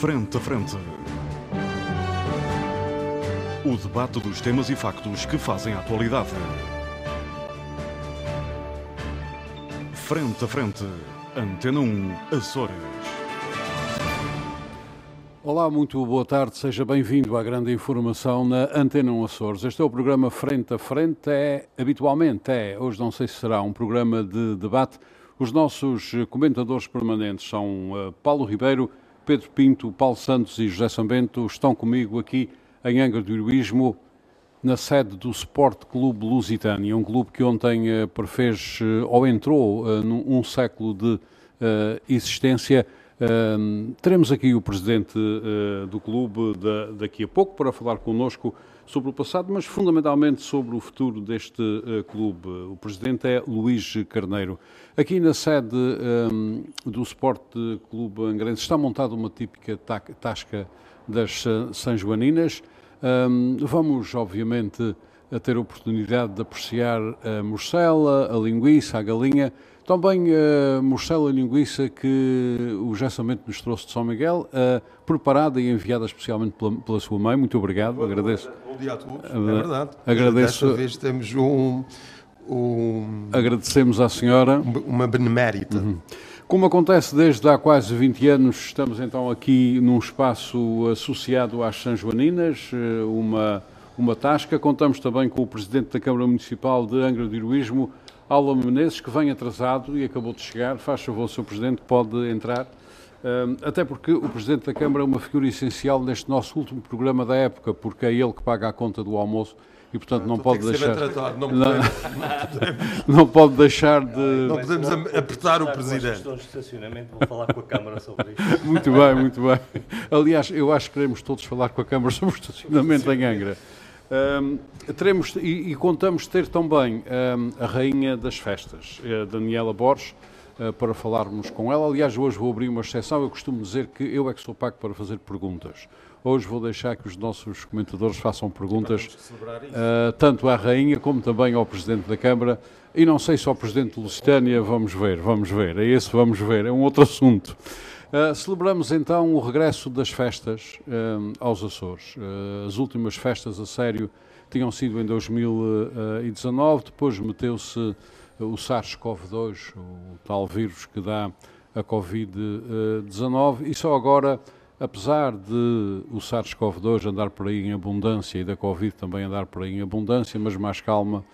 Frente a Frente. O debate dos temas e factos que fazem a atualidade. Frente a Frente. Antena 1, Açores. Olá, muito boa tarde, seja bem-vindo à grande informação na Antena 1 Açores. Este é o programa Frente a Frente, é, habitualmente é, hoje não sei se será um programa de debate. Os nossos comentadores permanentes são uh, Paulo Ribeiro, Pedro Pinto, Paulo Santos e José Sambento. Estão comigo aqui em Angra do Heroísmo, na sede do Sport Clube Lusitânia, um clube que ontem uh, prefez uh, ou entrou uh, num um século de existência. teremos aqui o presidente do clube da, daqui a pouco para falar connosco sobre o passado, mas fundamentalmente sobre o futuro deste clube. O presidente é Luís Carneiro. Aqui na sede um, do Sport Clube Angrense está montada uma típica tasca das São Joaninas. Um, vamos, obviamente, a ter a oportunidade de apreciar a morcela, a linguiça, a galinha, também a morcela e linguiça que o Gessamento nos trouxe de São Miguel, uh, preparada e enviada especialmente pela, pela, sua mãe. Muito obrigado, bom, agradeço. Bom dia a todos, é verdade. Agradeço. Desta vez temos um... um Agradecemos à senhora. Uma benemérita. Uhum. Como acontece desde há quase 20 anos, estamos então aqui num espaço associado às São Joaninas, uma, uma tasca. Contamos também com o Presidente da Câmara Municipal de Angra do Heroísmo, Aula Menezes, que vem atrasado e acabou de chegar. Faz favor, Sr. Presidente, pode entrar. Até porque o Presidente da Câmara é uma figura essencial neste nosso último programa da época, porque é ele que paga a conta do almoço e portanto não, não pode deixar tratado, não, não, podemos, não, pode deixar de não podemos apertar o presidente de estacionamento vou falar com a câmara sobre isto muito bem muito bem aliás eu acho que queremos todos falar com a câmara sobre o estacionamento em Angra um, teremos e, e, contamos ter também um, a rainha das festas a Daniela Borges uh, para falarmos com ela. Aliás hoje vou abrir uma exceção. Eu costumo dizer que eu é que sou pago para fazer perguntas. Hoje vou deixar que os nossos comentadores façam perguntas uh, tanto à Rainha como também ao Presidente da Câmara. E não sei se ao Presidente de Lusitânia, vamos ver, vamos ver, é esse vamos ver, é um outro assunto. Uh, celebramos então o regresso das festas uh, aos Açores. as últimas festas a sério tinham sido em 2019, depois meteu-se o SARS-CoV-2, o tal vírus que dá a Covid-19 e só agora apesar de o SARS-CoV-2 andar por aí em abundância e da Covid também andar por aí em abundância, mas mais calma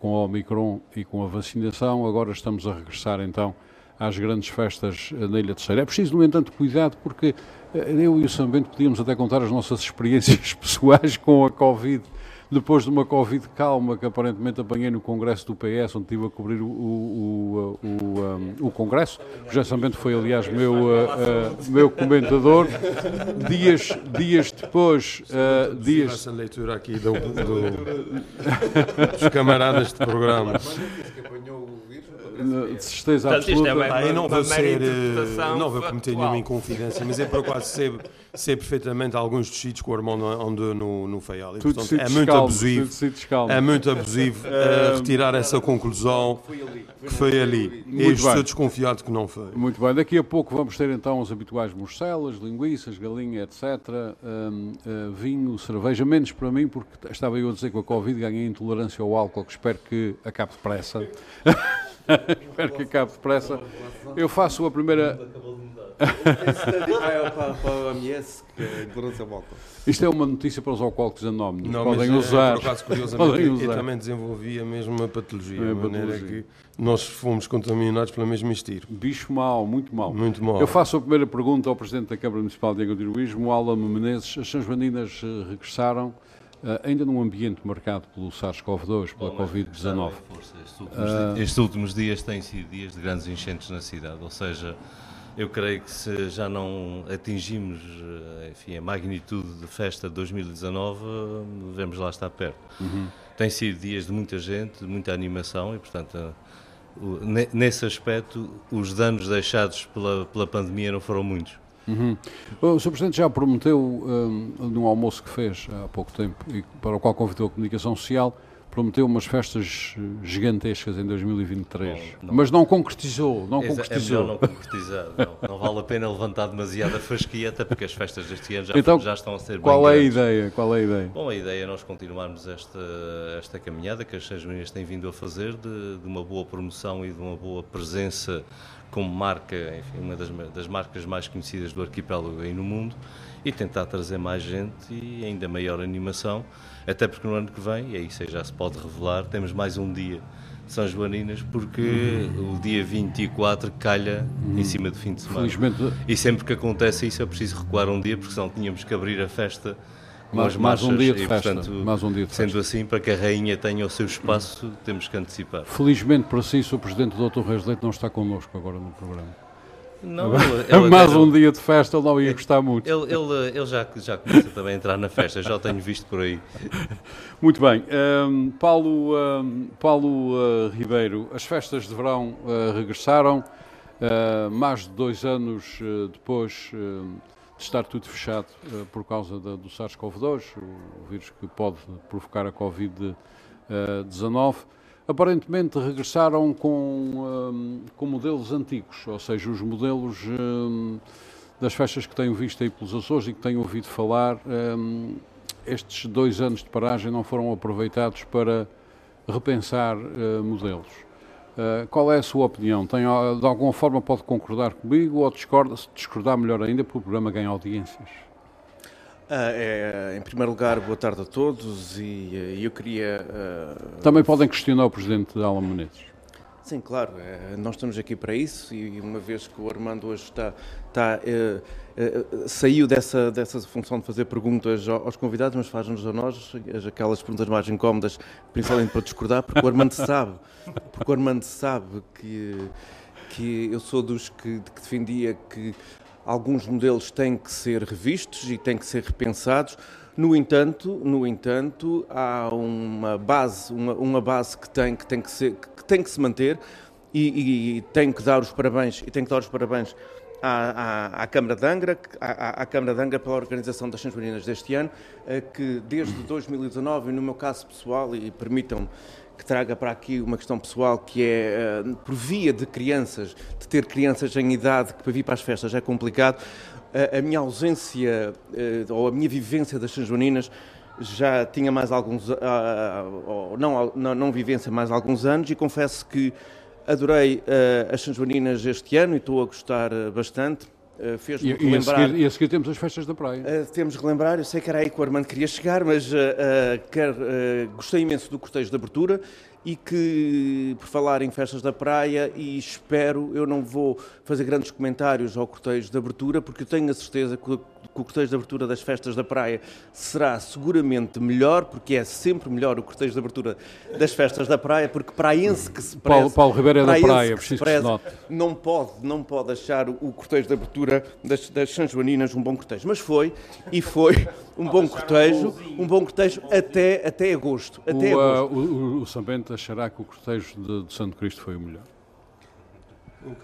com o Omicron e com a vacinação, agora estamos a regressar então às grandes festas na Ilha Terceira. É preciso, no entanto, cuidado porque eu e o Sambento podíamos até contar as nossas experiências pessoais com a Covid depois de uma Covid calma que aparentemente apanhei no Congresso do PS, onde estive a cobrir o, o, o, o, o Congresso. O José Sambento foi, aliás, meu, uh, uh, meu comentador. Dias, dias depois. Uh, dias... Essa leitura aqui do, do, dos camaradas de programa de certeza absoluta. É ah, eu não vou ser, não vou cometer nenhuma inconfidência, mas é por acaso sei, sei perfeitamente alguns dos sítios que o Armando andou no, no Feial. E, portanto, é muito calmo, abusivo, é muito abusivo uh, retirar essa conclusão que foi ali. E estou desconfiado que não foi. Muito bem, daqui a pouco vamos ter então os habituais morcelas, linguiças, galinha, etc. Um, uh, vinho, cerveja, menos para mim, porque estava eu a dizer que com a Covid ganhei intolerância ao álcool, que espero que acabe depressa. Espero que acabe depressa. Eu faço a primeira. Isto é uma notícia para os alcoólicos anónimos. Não, podem mas, usar. Por acaso, curiosamente, eu, eu também desenvolvi a mesma patologia, é, de maneira patologia. que nós fomos contaminados pela mesma estilo. Bicho mau, muito mau. Muito mau. Eu faço a primeira pergunta ao Presidente da Câmara Municipal de Heroísmo, Alan Menezes. As São Joaninas regressaram Uh, ainda num ambiente marcado pelo SARS-CoV-2, pela Covid-19. Estes, uh, estes, últimos dias têm sido dias de grandes enchentes na cidade, ou seja, eu creio que se já não atingimos eh, enfim, a magnitude de festa de 2019, devemos lá estar perto. Uhum. Tem sido dias de muita gente, de muita animação e, portanto, uh, nesse aspecto, os danos deixados pela, pela pandemia não foram muitos. Uhum. O Sr. Presidente já prometeu, um, num almoço que fez há pouco tempo, e para o qual convidou a comunicação social, prometeu umas festas gigantescas em 2023, não, não. mas não concretizou, não é, concretizou. É não concretizar, não, não, vale a pena levantar demasiada fasquia, até porque as festas deste ano já, então, já estão a ser qual bem é grandes. a ideia? Qual é a ideia? Bom, a ideia é nós continuarmos esta, esta caminhada que as Seis Meninas têm vindo a fazer de, de uma boa promoção e de uma boa presença como marca, enfim, uma das, das marcas mais conhecidas do arquipélago e no mundo, e tentar trazer mais gente e ainda maior animação, até porque no ano que vem, e aí já se pode revelar, temos mais um dia de São Joaninas, porque uhum. o dia 24 calha uhum. em cima do fim de semana. Felizmente... E sempre que acontece isso é preciso recuar um dia, porque senão tínhamos que abrir a festa mais, mais um dia de e, festa. Portanto, mais um dia de sendo festa. assim, para que a rainha tenha o seu espaço, temos que antecipar. Felizmente para si, o Presidente Dr. Reis Leite não está connosco agora no programa. Não, mais um dia de festa, ele não ia gostar muito. Ele, ele, ele já, já começa também a entrar na festa, já o tenho visto por aí. Muito bem. Um, Paulo, um, Paulo uh, Ribeiro, as festas de verão uh, regressaram. Uh, mais de dois anos depois de estar tudo fechado por causa da, do SARS-CoV-2, o vírus que pode provocar a Covid-19 aparentemente regressaram com, um, com modelos antigos, ou seja, os modelos um, das festas que tenho visto aí pelos Açores e que tenho ouvido falar, um, estes dois anos de paragem não foram aproveitados para repensar uh, modelos. Uh, qual é a sua opinião? Tem, de alguma forma pode concordar comigo ou discorda, discordar melhor ainda porque o programa ganha audiências? Ah, é, em primeiro lugar, boa tarde a todos e, eh, eu queria... Uh, Também podem questionar o Presidente Alan Menezes. Sim, claro, é, nós estamos aqui para isso e uma vez que o Armando hoje está, está é, saiu dessa, dessa função de fazer perguntas aos convidados, mas faz-nos a nós aquelas perguntas mais incómodas, principalmente para discordar, porque o Armando sabe, porque o Armando sabe que, que eu sou dos que, que defendia que alguns modelos têm que ser revistos e têm que ser repensados. No entanto, no entanto, há uma base, uma, uma base que tem que tem que ser que tem que se manter e, e, tem que dar os parabéns e tem que dar os parabéns à, à, à Câmara de Angra, à, à, Câmara de Angra pela organização das Meninas deste ano, eh, que desde 2019, e no meu caso pessoal, e permitam-me que traga para aqui uma questão pessoal que é, uh, por via de crianças, de ter crianças em idade que para vir para as festas é complicado, a minha ausência uh, ou a minha vivência das São Joaninas já tinha mais alguns, não, não, não vivência mais alguns anos e confesso que adorei as São Joaninas este ano e estou a gostar bastante. Uh, Fez-me e. E a, seguir, e a seguir temos as festas da praia. Uh, temos de relembrar, eu sei que era aí que o Armando queria chegar, mas uh, quer, gostei imenso do cortejo de abertura e que, por falar em festas da praia, e espero, eu não vou fazer grandes comentários ao cortejo de abertura, porque eu tenho a certeza que o cortejo de abertura das festas da praia será seguramente melhor, porque é sempre melhor o cortejo de abertura das festas da praia, porque praense que se preze, Paulo, Paulo Ribeiro é da praia, que preciso preze, que se não pode, não pode achar o cortejo de abertura das, das São Joaninas um bom cortejo, mas foi, e foi um bom cortejo, um bom cortejo até, até agosto. Até o, agosto. Uh, o, o, Sambento achará que o cortejo de, de Santo Cristo foi o melhor.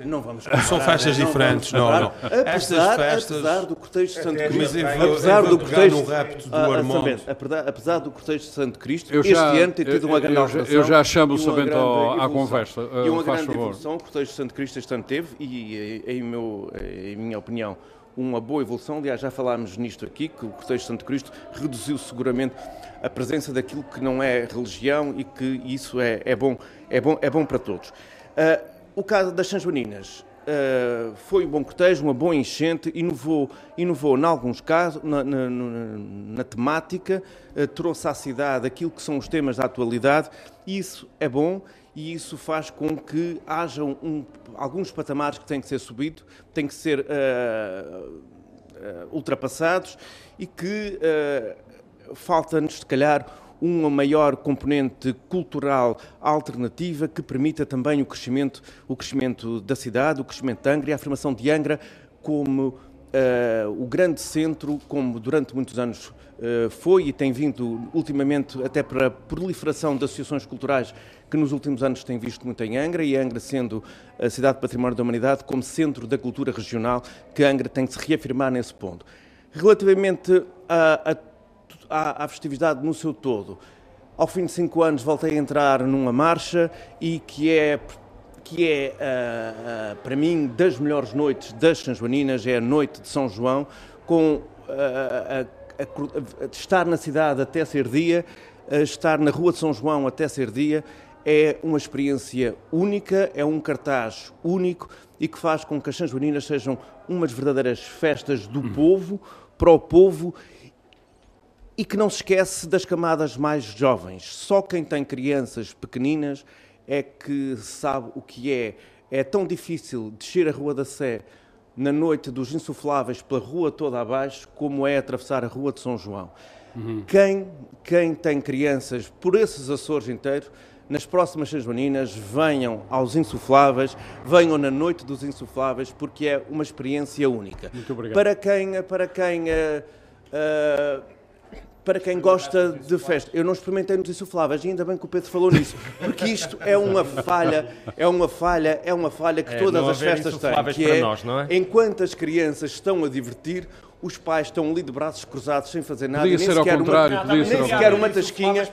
Não vamos comparar, São festas não diferentes, não, não. Apesar, Estas festas... apesar do cortejo de Santo Cristo, apesar do cortejo no rapto do Armando. Apesar, apesar do cortejo de Santo Cristo, eu já, este ano tem tido uma grande eu, eu, já chamo o Sabento à conversa, E uma grande favor. evolução, o cortejo de Santo Cristo este ano teve, e em, meu, em minha opinião, uma boa evolução. Aliás, já falámos nisto aqui, que o Cortejo de Santo Cristo reduziu seguramente a presença daquilo que não é religião e que isso é, é, bom, é, bom, é bom para todos. Uh, o caso das São Joaninas. Uh, foi um bom cortejo, uma boa enchente, inovou, inovou em alguns casos, na, na, na temática, uh, trouxe à cidade aquilo que são os temas da atualidade, e isso é bom e isso faz com que hajam um, alguns patamares que têm que ser subidos, têm que ser uh, uh, ultrapassados e que uh, falta-nos, se calhar, uma maior componente cultural alternativa que permita também o crescimento, o crescimento da cidade, o crescimento de Angra e a afirmação de Angra como Uh, o grande centro, como durante muitos anos foi e tem vindo ultimamente até para a proliferação de associações culturais que nos últimos anos tem visto muito em Angra, e Angra sendo a cidade património da humanidade como centro da cultura regional, que Angra tem que se reafirmar nesse ponto. Relativamente à festividade no seu todo, ao fim de cinco anos voltei a entrar numa marcha e que é que é, uh, uh, para mim, das melhores noites das São Joaninas, é a noite de São João, com uh, a, a, estar na cidade até ser dia, estar na Rua de São João até ser dia, é uma experiência única, é um cartaz único e que faz com que as São Joaninas sejam umas verdadeiras festas do hum. povo, para o povo e que não se esquece das camadas mais jovens. Só quem tem crianças pequeninas é que sabe o que é. É tão difícil descer a Rua da Sé na noite dos insufláveis pela rua toda abaixo como é atravessar a Rua de São João. Uhum. Quem, quem tem crianças por esses Açores inteiros, nas próximas São Joaninas, venham aos insufláveis, venham na noite dos insufláveis, porque é uma experiência única. Muito obrigado. Para quem, para quem uh, uh, para quem gosta de festa. Eu não experimentei nos insufláveis, e ainda bem que o Pedro falou nisso, porque isto é uma falha, é uma falha, é uma falha que é, todas as festas têm, que é, nós, é, enquanto as crianças estão a divertir, os pais estão ali de braços cruzados sem fazer nada. Podia nem ser sequer ao contrário. Uma, nem sequer uma tasquinha,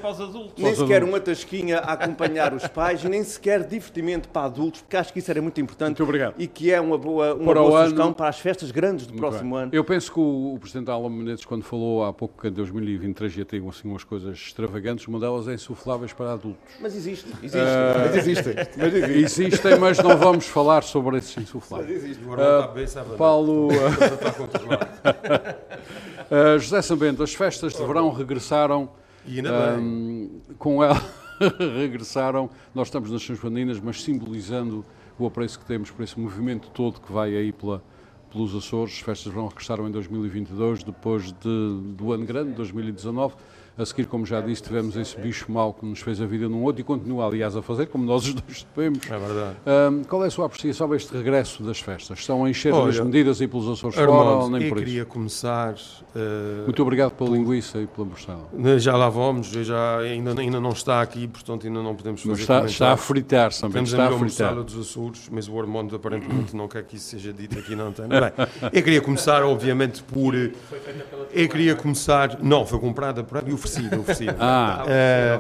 nem sequer uma tasquinha a acompanhar os pais, nem sequer divertimento para adultos, porque acho que isso era muito importante. Muito obrigado. E que é uma boa, uma para boa sugestão ano, para as festas grandes do próximo bem. ano. Eu penso que o, o Presidente Alan Menezes, quando falou há pouco que em 2023 ia ter assim, umas coisas extravagantes, uma delas é insufláveis para adultos. Mas existe, existe. Uh, mas existem. Mas existe. existem, mas não vamos falar sobre esses insufláveis. Mas existe. Uh, Paulo... Uh, José Sambento, as festas de verão regressaram. E ainda um, com ela regressaram. Nós estamos nas Sanjoaninas, mas simbolizando o apreço que temos por esse movimento todo que vai aí pela, pelos Açores. As festas de verão regressaram em 2022, depois de, do ano grande, 2019. A seguir, como já disse, tivemos esse bicho mau que nos fez a vida num outro e continua, aliás, a fazer, como nós os dois sabemos. É verdade. Um, qual é a sua apreciação a este regresso das festas? Estão a encher Olha, as medidas e pelos Açores Armando, fora ou nem por isso? Eu queria começar... Uh, Muito obrigado pela linguiça e pela morcela. Já lá vamos, já ainda, ainda não está aqui, portanto ainda não podemos fazer está, está a fritar também, está a, a fritar. dos Açores, mas o Armando aparentemente não quer que isso seja dito aqui na antena. Bem, eu queria começar, obviamente, por... Eu queria começar... Não, foi comprada por e oferecida, oferecida. Ah, ah,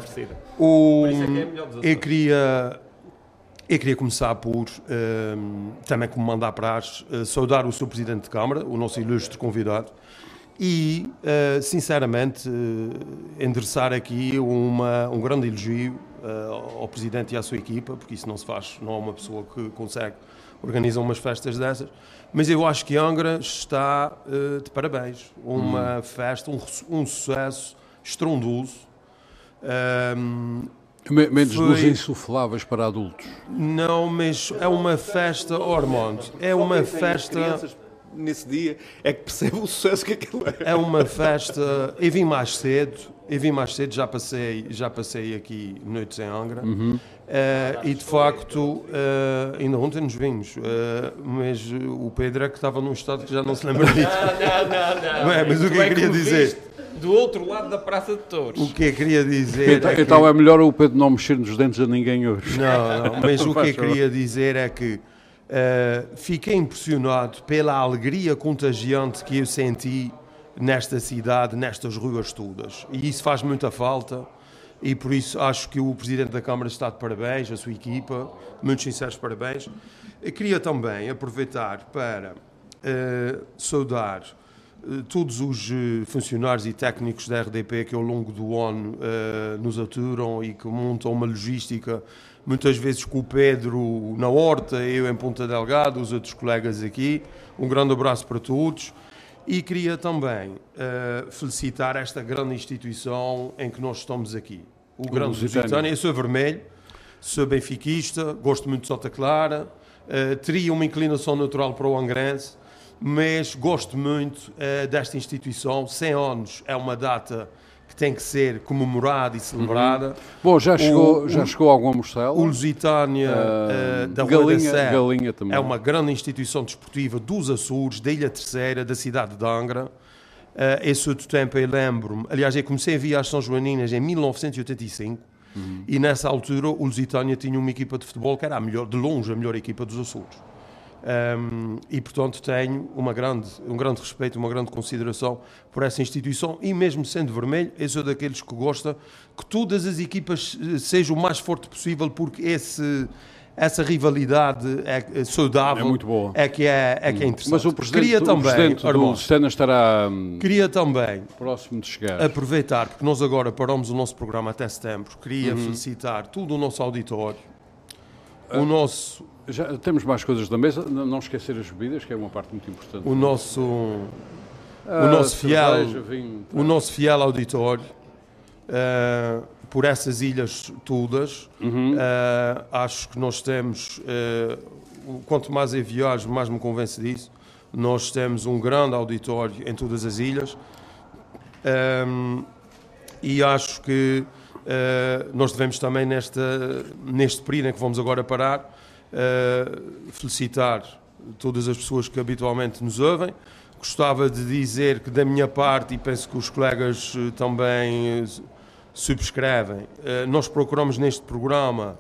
uh, o, é eu queria eu queria começar por, uh, também como mandar para uh, saudar o Sr. Presidente de Câmara, o nosso ilustre convidado, e, uh, sinceramente, endereçar aqui uma, um grande elogio ao Presidente e à sua equipa, porque isso não se faz, não é uma pessoa que consegue organizar umas festas dessas, mas eu acho que Angra está de parabéns. Uma hum. festa, um, um sucesso estrondoso. Um, Menos foi... nos insufláveis para adultos. Não, mas é uma festa, Ormond. É uma festa. Nesse dia é que percebe o sucesso que aquilo é. É uma festa. Eu vim mais cedo, eu vim mais cedo, já passei, já passei aqui noites em Angra. Uhum. Uh, e de facto, uh, ainda ontem nos vimos, uh, mas o Pedro é que estava num estado que já não se lembra disso. Não, não, não. não. É, mas o que eu é queria dizer do outro lado da Praça de Touros. O que eu queria dizer. Então, é, que... então é melhor o Pedro não mexer nos dentes a ninguém hoje. Não, não, mas o que eu queria dizer é que uh, fiquei impressionado pela alegria contagiante que eu senti nesta cidade, nestas ruas todas. E isso faz muita falta. E por isso acho que o Presidente da Câmara está de parabéns, a sua equipa, muitos sinceros parabéns. Eu queria também aproveitar para uh, saudar todos os eh, funcionários e técnicos da RDP que ao longo do ano uh, nos aturam e que montam uma logística, muitas vezes com o Pedro na Horta, eu em Ponta Delgado, os outros colegas aqui. Um grande abraço para todos. E queria também uh, felicitar esta grande instituição em que nós estamos aqui. O, o Grande Lusitânia. Eu sou vermelho, sou benfiquista, gosto muito de Sota Clara, uh, teria uma inclinação natural para o Angrense, mas gosto muito uh, desta instituição. 100 anos é uma data que tem que ser comemorada e celebrada. Uhum. Bom, já chegou, o, já chegou alguma Mostela? O Lusitânia uh, da Galinha, da Galinha também. é uma grande instituição desportiva dos Açores, da Ilha Terceira, da cidade de Angra. Uh, esse outro tempo eu lembro-me, aliás, eu comecei a às São Joaninas em 1985 uhum. e nessa altura o Lusitânia tinha uma equipa de futebol que era a melhor, de longe a melhor equipa dos Açores Um, e, portanto, tenho uma grande, um grande respeito, uma grande consideração por essa instituição. E, mesmo sendo vermelho, eu sou daqueles que gosta que todas as equipas eh, sejam o mais forte possível, porque esse, essa rivalidade é, é saudável é, muito boa. é que é, é, que é interessante. Mas o presidente, queria também, o presidente Armando, do Sena estará hum, queria também próximo de chegar. Aproveitar, porque nós agora paramos o nosso programa até setembro. Queria uhum. felicitar todo o nosso auditório, o ah. nosso já temos mais coisas da mesa, não esquecer as bebidas, que é uma parte muito importante. O nosso, ah, o nosso fiel, vinho, o nosso fiel auditório, uh, por essas ilhas todas, uhum. uh, acho que nós temos, uh, quanto mais eu viajo, mais me convence disso, nós temos um grande auditório em todas as ilhas um, e acho que nós devemos também, nesta, neste período em que vamos agora parar, felicitar todas as pessoas que habitualmente nos ouvem. Gostava de dizer que, da minha parte, e penso que os colegas eh, também eh, subscrevem, nós procuramos neste programa,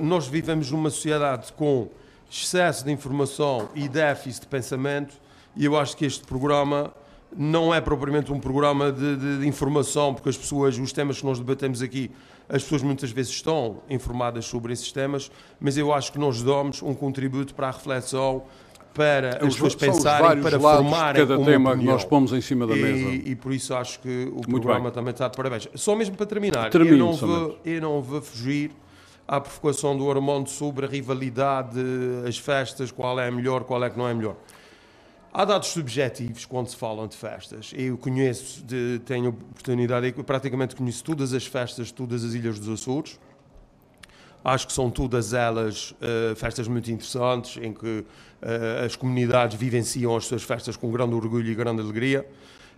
nós vivemos numa sociedade com excesso de informação e déficit de pensamento, e eu acho que este programa não é propriamente um programa de, de, de, informação, porque as pessoas, os temas que nós debatemos aqui, as pessoas muitas vezes estão informadas sobre esses temas, mas eu acho que nós damos um contributo para a reflexão, para as pessoas pensarem, para formarem cada tema opinião. que nós pomos em cima da e, mesa. E, por isso acho que o Muito programa bem. também está de parabéns. Só mesmo para terminar, Termino, eu, não vou, eu não vou fugir à provocação do Armando sobre a rivalidade, as festas, qual é a melhor, qual é que não é melhor. Há dados subjetivos quando se falam de festas. Eu conheço, de, tenho oportunidade, praticamente conheço todas as festas de todas as ilhas dos Açores. Acho que são todas elas uh, festas muito interessantes, em que uh, as comunidades vivenciam as suas festas com grande orgulho e grande alegria.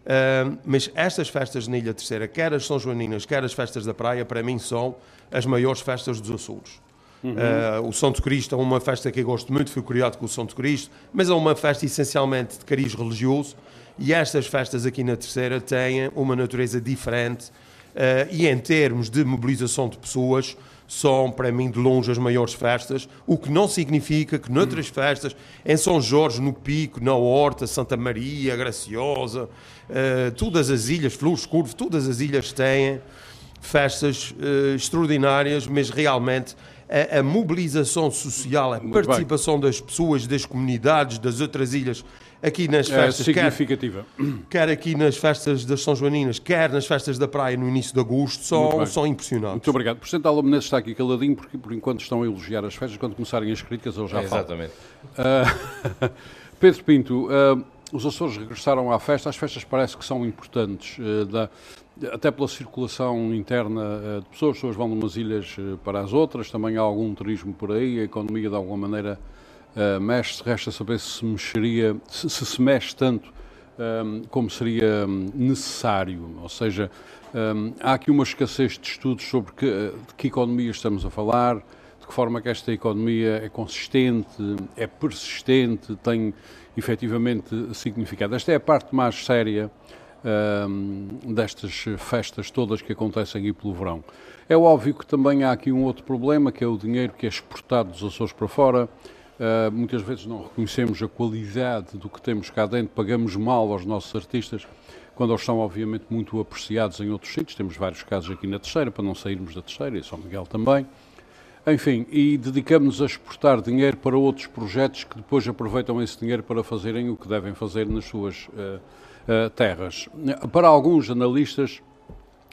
Uh, mas estas festas na Ilha Terceira, quer as São Joaninas, quer as festas da praia, para mim são as maiores festas dos Açores. Uhum. Uh, o Santo Cristo é uma festa que eu gosto muito, fui criado com o Santo Cristo, mas é uma festa essencialmente de cariz religioso e estas festas aqui na Terceira têm uma natureza diferente uh, e em termos de mobilização de pessoas são para mim de longe as maiores festas, o que não significa que noutras uhum. festas, em São Jorge, no Pico, na Horta, Santa Maria, Graciosa, uh, todas as ilhas, Flores Curvo, todas as ilhas têm festas extraordinárias, mas realmente a, a mobilização social, a Muito participação bem. das pessoas, das comunidades, das outras ilhas aqui nas é festas, é significativa. Quer, quer, aqui nas festas das São Joaninas, quer nas festas da praia no início de agosto, são, são impressionantes. Muito obrigado. O Presidente Alba Menezes está aqui caladinho porque por enquanto estão a elogiar as festas, quando começarem as críticas eu já é, falo. Exatamente. Uh, Pedro Pinto, uh, os Açores regressaram à festa, as festas parece que são importantes. Uh, da, até pela circulação interna eh, de pessoas, as pessoas vão de umas ilhas eh, para as outras, também há algum turismo por aí, a economia de alguma maneira uh, mexe-se, resta saber se se mexeria, se se, mexe tanto como seria necessário, ou seja, há aqui uma escassez de estudos sobre que, de que economia estamos a falar, de que forma que esta economia é consistente, é persistente, tem efetivamente significado. Esta é a parte mais séria destas festas todas que acontecem aqui pelo verão. É óbvio que também há aqui um outro problema, que é o dinheiro que é exportado dos Açores para fora. Uh, muitas vezes não reconhecemos a qualidade do que temos cá dentro, pagamos mal aos nossos artistas, quando eles são obviamente muito apreciados em outros sítios. Temos vários casos aqui na Terceira, para não sairmos da Terceira, e São Miguel também. Enfim, e dedicamos a exportar dinheiro para outros projetos que depois aproveitam esse dinheiro para fazerem o que devem fazer nas suas uh, eh, terras. Para alguns analistas,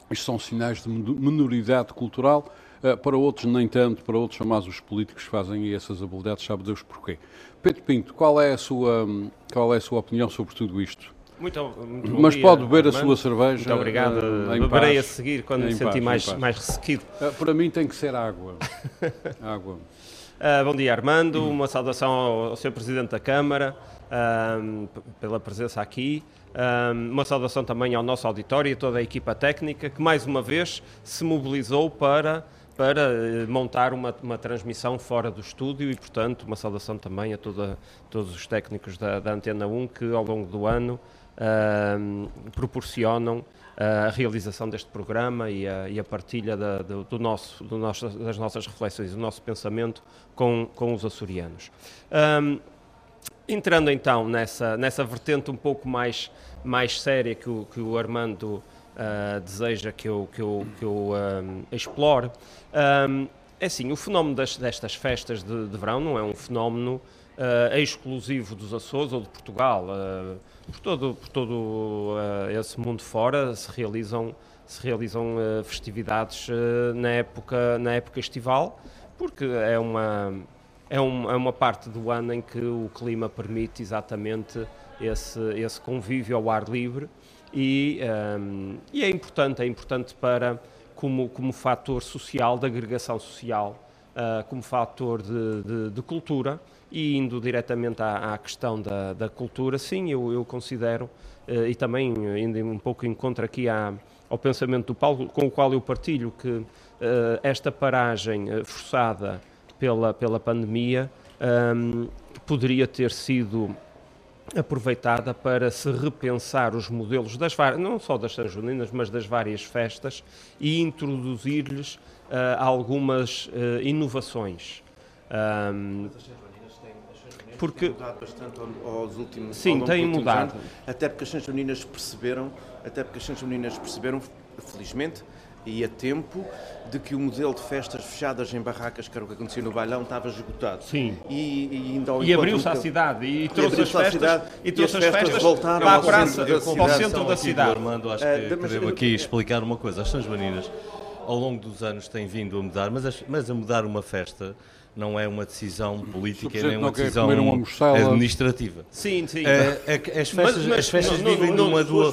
isto são sinais de minoridade cultural, uh, para outros nem tanto, para outros são mais os políticos que fazem essas habilidades, sabe Deus porquê. Pedro Pinto, qual é a sua, qual é a sua opinião sobre tudo isto? Muito, muito Mas dia, pode beber a sua cerveja. Muito obrigado. Uh, Beberei a seguir quando me sentir mais, mais ressequido. Uh, para mim tem que ser água. água. Uh, bom dia, Armando. Uma saudação ao, ao Sr. Presidente da Câmara pela presença aqui. Um, uma saudação também ao nosso auditório e a toda a equipa técnica que mais uma vez se mobilizou para, para eh, montar uma, uma transmissão fora do estúdio e, portanto, uma saudação também a toda, todos os técnicos da, da Antena 1 que ao longo do ano um, proporcionam a realização deste programa e a, e a partilha da, do, do, nosso, do nosso, das nossas reflexões, do nosso pensamento com, com os açorianos. Um, entrando então nessa, nessa vertente um pouco mais, mais séria que o, que o Armando uh, deseja que eu, que eu, que eu um, explore, um, é assim, o fenómeno das, destas festas de, de, verão não é um fenómeno uh, exclusivo dos Açores ou de Portugal. Uh, por todo, por todo esse mundo fora se realizam, se realizam festividades na, época, na época estival, porque é uma é, um, é uma parte do ano em que o clima permite exatamente esse, esse convívio ao ar livre e, um, e é importante, é importante para, como, como fator social, de agregação social, uh, como fator de, de, de, cultura e indo diretamente à, à questão da, da, cultura, sim, eu, eu considero, uh, e também indo um pouco em contra aqui à, ao pensamento do Paulo, com o qual eu partilho que uh, esta paragem forçada pela, pela pandemia, um, poderia ter sido aproveitada para se repensar os modelos das não só das São Juninas, mas das várias festas e introduzir-lhes uh, algumas uh, inovações. Um, porque mudado bastante aos últimos sim têm mudado anos, até porque as São Juninas perceberam até porque as São Juninas perceberam felizmente e a tempo de que o modelo de festas fechadas em barracas, que era o que acontecia no bailão, estava esgotado. Sim. E, e, ainda e abriu-se à cidade e trouxe as festas, cidade, e trouxe as festas, festas voltaram para a praça, ao centro da cidade. Armando, acho que uh, devo aqui explicar uma coisa. As São Joaninas, ao longo dos anos, têm vindo a mudar, mas, mas a mudar uma festa não é uma decisão política, nem uma decisão administrativa. Sim, sim. É, é, as festas, mas, mas, as festas não, vivem não, numa dual...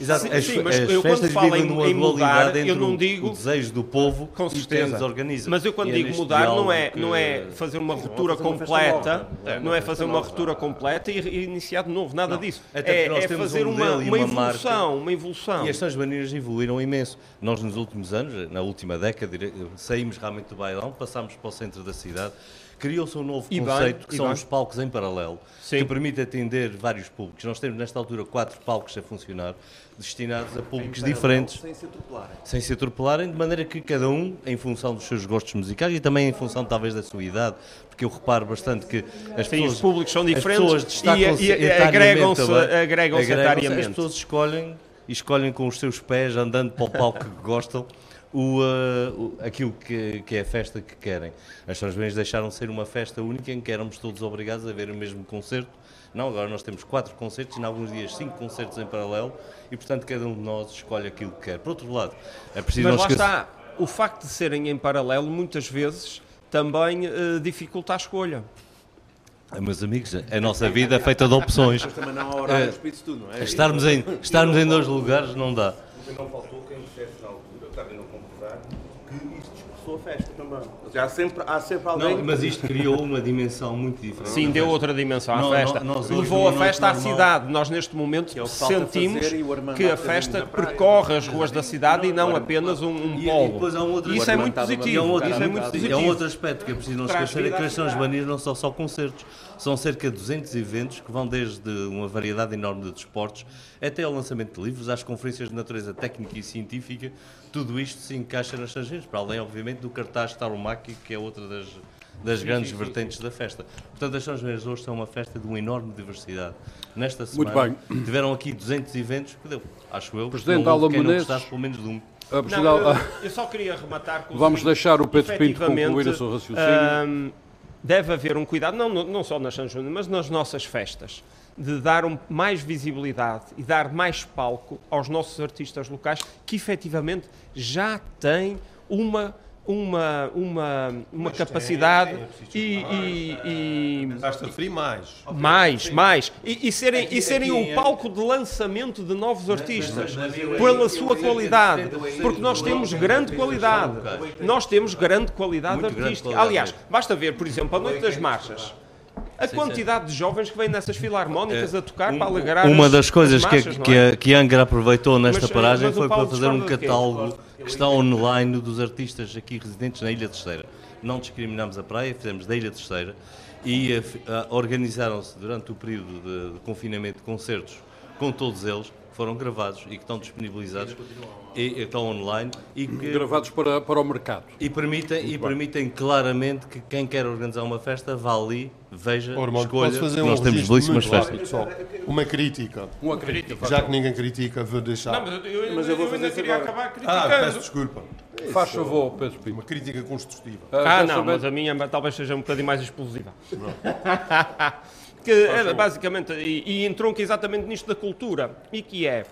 Exato, as, sim, mas as eu festas vivem numa em dualidade mudar, entre eu não digo, o desejo do povo com certeza. e organiza. Mas eu quando e digo é mudar não é, não é fazer uma ruptura completa, não é fazer uma ruptura completa e iniciar de novo, nada disso. É, é fazer uma evolução, uma evolução. E as São Joaninas evoluíram imenso. Nós nos últimos anos, na última década, saímos realmente do bailão, passámos para o centro da cidade criou-se um novo e conceito bem, que são bem. os palcos em paralelo, Sim. que permite atender vários públicos. Nós temos nesta altura quatro palcos a funcionar, destinados a públicos diferentes. Sem se atropelarem. Sem se atropelarem, de maneira que cada um, em função dos seus gostos musicais e também em função talvez da sua idade, porque eu reparo bastante que as Sim, pessoas, os públicos são diferentes e, e agregam-se agregam agregam As pessoas escolhem e escolhem com os seus pés, andando para o palco que gostam o, uh, aquilo que, que, é a festa que querem. As São Joões deixaram de ser uma festa única em que éramos todos obrigados a ver o mesmo concerto. Não, agora nós temos quatro concertos e, em alguns dias, cinco concertos em paralelo e, portanto, cada um de nós escolhe aquilo que quer. Por outro lado, é preciso Mas lá está, o facto de serem em paralelo, muitas vezes, também uh, dificulta a escolha. Ah, meus amigos, a nossa vida é feita de opções. Mas também não há horário uh, tudo, não é? Estarmos em, estarmos em dois lugares não dá. Não faltou quem dissesse na altura, estava não concordar, que isto dispersou a festa também. Há sempre, há sempre alguém. Não, mas isto criou uma dimensão muito diferente. Sim, deu outra dimensão à festa. Nós, Levou a festa à cidade. Nós, neste momento, é sentimos que a festa percorre as ruas da cidade e não apenas um, um polo. E, outro, isso é muito positivo. É outro, isso é muito positivo. É um outro aspecto que é preciso não esquecer: é que as São Joaninas não são só concertos. São cerca de 200 eventos que vão desde uma variedade enorme de desportos até ao lançamento de livros, às conferências de natureza técnica e científica. Tudo isto se encaixa nas São para além, obviamente, do cartaz Tarumáquio, que é outra das, das sim, grandes sim, vertentes sim. da festa. Portanto, as São hoje são uma festa de uma enorme diversidade. Nesta semana tiveram aqui 200 eventos, que deu, acho eu, Presidente não quem Menezes, não pelo menos de um. Não, eu, eu, só queria rematar com Vamos deixar o Pedro Pinto concluir o seu raciocínio. deve haver um cuidado, não, não só nas São mas nas nossas festas, de dar um, mais visibilidade e dar mais palco aos nossos artistas locais que efetivamente já têm uma uma, uma, uma capacidade tem, tem, e, e, e, Estás a referir mais. Mais, mais. E, e serem, aqui, e serem aqui, um é... palco de lançamento de novos artistas pela sua qualidade. Porque nós temos grande qualidade. Nós temos grande qualidade artística. Aliás, basta ver, por exemplo, a Noite das Marchas. A sim, quantidade sim. de jovens que vêm nessas filarmónicas é, a tocar um, para alegrar Uma das coisas marchas, que, que, é? a, que Angra aproveitou nesta mas, paragem mas foi para fazer um catálogo que está online dos artistas aqui residentes na Ilha Terceira. Não discriminamos a praia, fizemos da Ilha Terceira e uh, organizaram-se durante o período de, de confinamento concertos com todos eles, foram gravados e que estão disponibilizados e, estão online e que, gravados para, para o mercado e permitem e permitem claramente que quem quer organizar uma festa vá ali veja Ormond, escolha posso fazer que um nós temos belíssimas muito festas só? Uma crítica. uma crítica Já que ninguém critica, vou deixar. Não, mas eu, eu, Mas eu vou fazer ainda isso queria agora. acabar ah, criticando. peço desculpa. faz favor Pedro Pinto Uma crítica construtiva. Ah, quer não, saber- mas a minha talvez seja um bocadinho mais explosiva. que é, basicamente, e, e entronca exatamente nisto da cultura, e que é,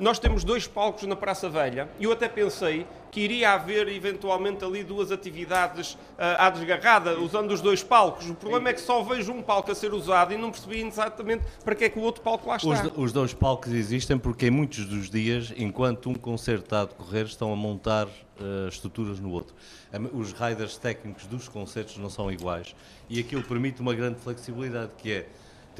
nós temos dois palcos na Praça Velha, e eu até pensei que iria haver eventualmente ali duas atividades ah, à desgarrada, usando os dois palcos. O problema é que só vejo um palco a ser usado e não percebi exatamente para que é que o outro palco lá está. Os, os dois palcos existem porque em muitos dos dias, enquanto um concerto está a decorrer, estão a montar eh, estruturas no outro. Os riders técnicos dos concertos não são iguais e aquilo permite uma grande flexibilidade, que é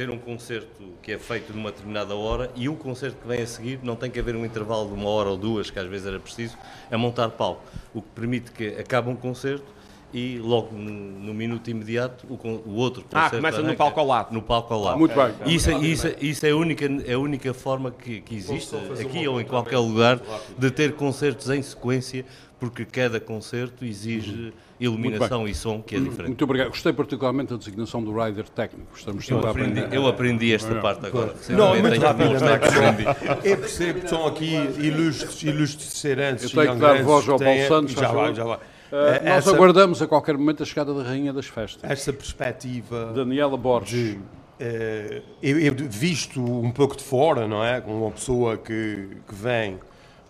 ter um concerto que é feito numa determinada hora e o concerto que vem a seguir não tem que haver um intervalo de uma hora ou duas, que às vezes era preciso, a montar palco. O que permite que acabe um concerto e logo no, no minuto imediato o, o outro Ah, concerto começa no arranca palco ao lado. No palco ao lado. Muito bem. Isso, é- isso, é- isso é a única, é a única forma que, que existe aqui ou em qualquer lugar de ter concertos em sequência, porque cada concerto exige iluminação e som que é diferente. muito obrigado gostei particularmente da designação do rider técnico estamos sempre Eu a aprendi, aprender eu aprendi esta parte agora. Não, muito aprendi. Eu percebo que estão aqui ilustres, ilustres cerantes Eu tenho que dar voz ao Paulo Santos, Já vai, já vai. Uh, nós essa, aguardamos a qualquer momento a chegada da Rainha das Festas essa perspectiva Daniela Borges eh, eu, eu visto um pouco de fora, não é? Com uma pessoa que, que vem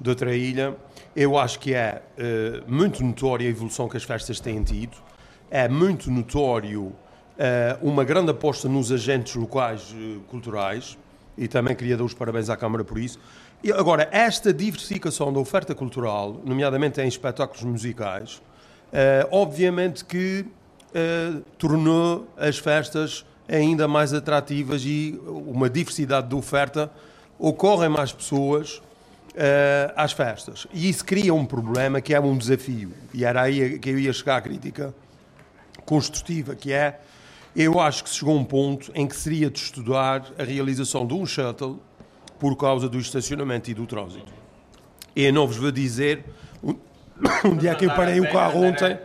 de outra ilha, eu acho que é eh, muito notória a evolução que as festas têm tido, é muito notório eh, uma grande aposta nos agentes locais eh, culturais, e também queria dar os parabéns à Câmara por isso. E agora, esta diversificação da oferta cultural, nomeadamente em espetáculos musicais, obviamente que tornou as festas ainda mais atrativas e uma diversidade de oferta. Ocorrem mais pessoas às festas. E isso cria um problema que é um desafio. E era aí que eu ia chegar à crítica construtiva, que é, eu acho que chegou a um ponto em que seria de estudar a realização de um shuttle por causa do estacionamento e do trânsito. Eu não vos vou dizer um- é que eu parei o carro ontem.